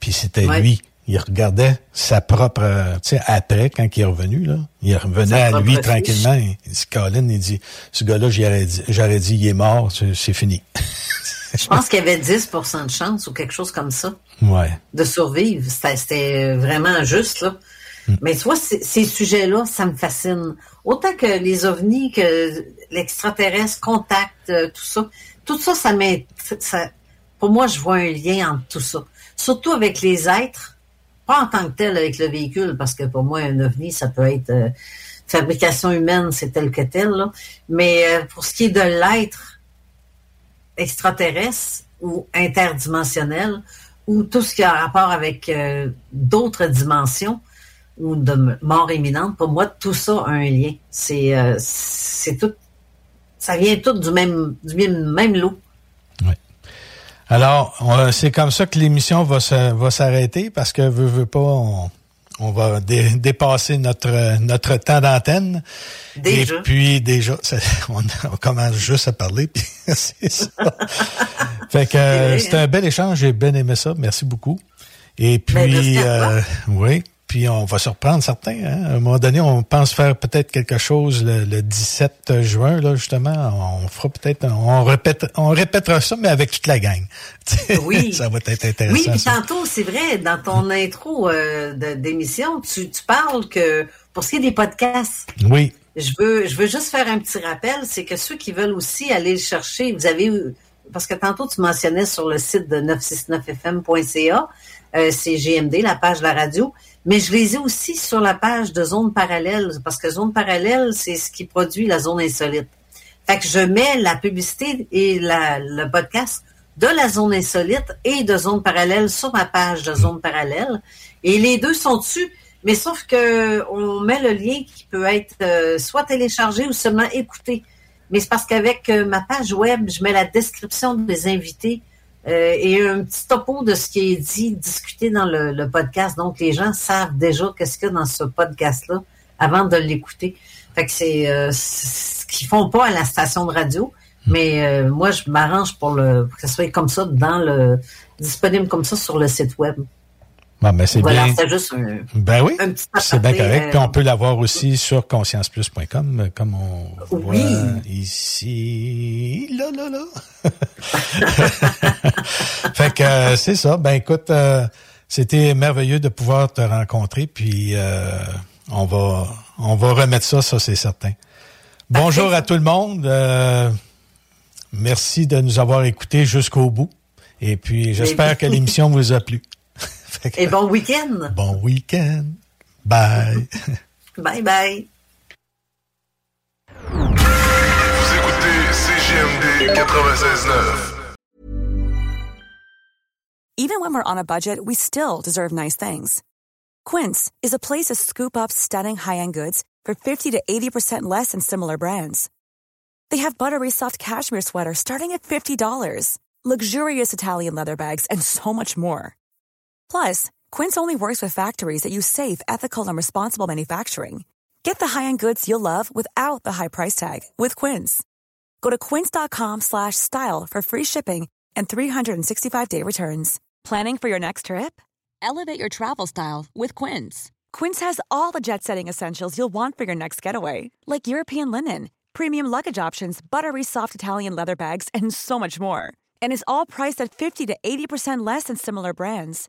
Puis c'était Ouais. lui. Il regardait sa propre, euh, tu sais, après, quand il est revenu, là, il revenait à lui tranquillement. Il dit, Colin, il dit, ce gars-là, j'aurais dit, j'aurais dit, il est mort, c'est fini. <laughs> Je pense qu'il y avait 10% de chance ou quelque chose comme ça. ouais. de survivre. C'était vraiment juste, là. Mais tu vois, ces sujets-là, ça me fascine. Autant que les ovnis, que l'extraterrestre, contact, euh, tout ça. Tout ça, ça m'est... Pour moi, je vois un lien entre tout ça. Surtout avec les êtres, pas en tant que tel avec le véhicule, parce que pour moi, un ovni, ça peut être euh, fabrication humaine, c'est tel que tel, là. Mais euh, pour ce qui est de l'être extraterrestre ou interdimensionnel, ou tout ce qui a rapport avec euh, d'autres dimensions ou de mort imminente, pour moi, tout ça a un lien. C'est euh, c'est tout. Ça vient tout du même, du même, même lot. Alors, on- c'est comme ça que l'émission va se- va s'arrêter parce que veut, veut pas, on, on va dé- dépasser notre notre temps d'antenne. Déjà. Et puis déjà, ça- <laughs> on, on commence juste à parler, puis <laughs> c'est ça. fait que euh, c'était hein? un bel échange, j'ai bien aimé ça, merci beaucoup. Et Ben, puis, euh, oui, puis on va se reprendre certains. Hein? À un moment donné, on pense faire peut-être quelque chose le, le 17 juin, là justement. On fera peut-être, on répète, on répétera ça, mais avec toute la gang. <laughs> Oui. ça va être intéressant. Oui, puis ça. tantôt, c'est vrai, dans ton intro euh, de- d'émission, tu, tu parles que pour ce qui est des podcasts, Oui. je veux, je veux juste faire un petit rappel, c'est que ceux qui veulent aussi aller le chercher, vous avez, parce que tantôt tu mentionnais sur le site de 969fm.ca, euh, c'est GMD, la page de la radio, mais je les ai aussi sur la page de Zone Parallèle, parce que Zone Parallèle, c'est ce qui produit la Zone Insolite. Fait que je mets la publicité et le podcast de la Zone Insolite et de Zone Parallèle sur ma page de Zone Parallèle. Et les deux sont dessus, mais sauf que on met le lien qui peut être euh, soit téléchargé ou seulement écouté. Mais c'est parce qu'avec euh, ma page web, je mets la description des invités euh, et un petit topo de ce qui est dit, discuté dans le, podcast. Donc, les gens savent déjà qu'est-ce qu'il y a dans ce podcast-là avant de l'écouter. Fait que c'est euh, ce qu'ils font pas à la station de radio. Mais euh, moi, je m'arrange pour, le, pour que ça soit comme ça dans le disponible comme ça sur le site web. Bon, ben c'est Voilà, bien. c'était juste un, Ben oui, c'est bien correct. euh, Puis on peut l'avoir aussi sur conscienceplus.com, comme on voit ici. Là, là, là. <laughs> fait que euh, c'est ça. Ben écoute, euh, c'était merveilleux de pouvoir te rencontrer. Puis euh, on va on va remettre ça, ça c'est certain. Bonjour à tout le monde. Euh, merci de nous avoir écoutés jusqu'au bout. Et puis j'espère que l'émission vous a plu. Fait que- Et bon week-end. Bon week-end. Bye. Bye bye. Vous écoutez CGMD 96.9. Even when we're on a budget, we still deserve nice things. Quince is a place to scoop up stunning high-end goods for 50 to 80% less than similar brands. They have buttery soft cashmere sweaters starting at $50, luxurious Italian leather bags, and so much more. Plus, Quince only works with factories that use safe, ethical, and responsible manufacturing. Get the high-end goods you'll love without the high price tag with Quince. Go to quince.com slash style for free shipping and 365-day returns. Planning for your next trip? Elevate your travel style with Quince. Quince has all the jet-setting essentials you'll want for your next getaway, like European linen, premium luggage options, buttery soft Italian leather bags, and so much more. And is all priced at 50 to 80% less than similar brands.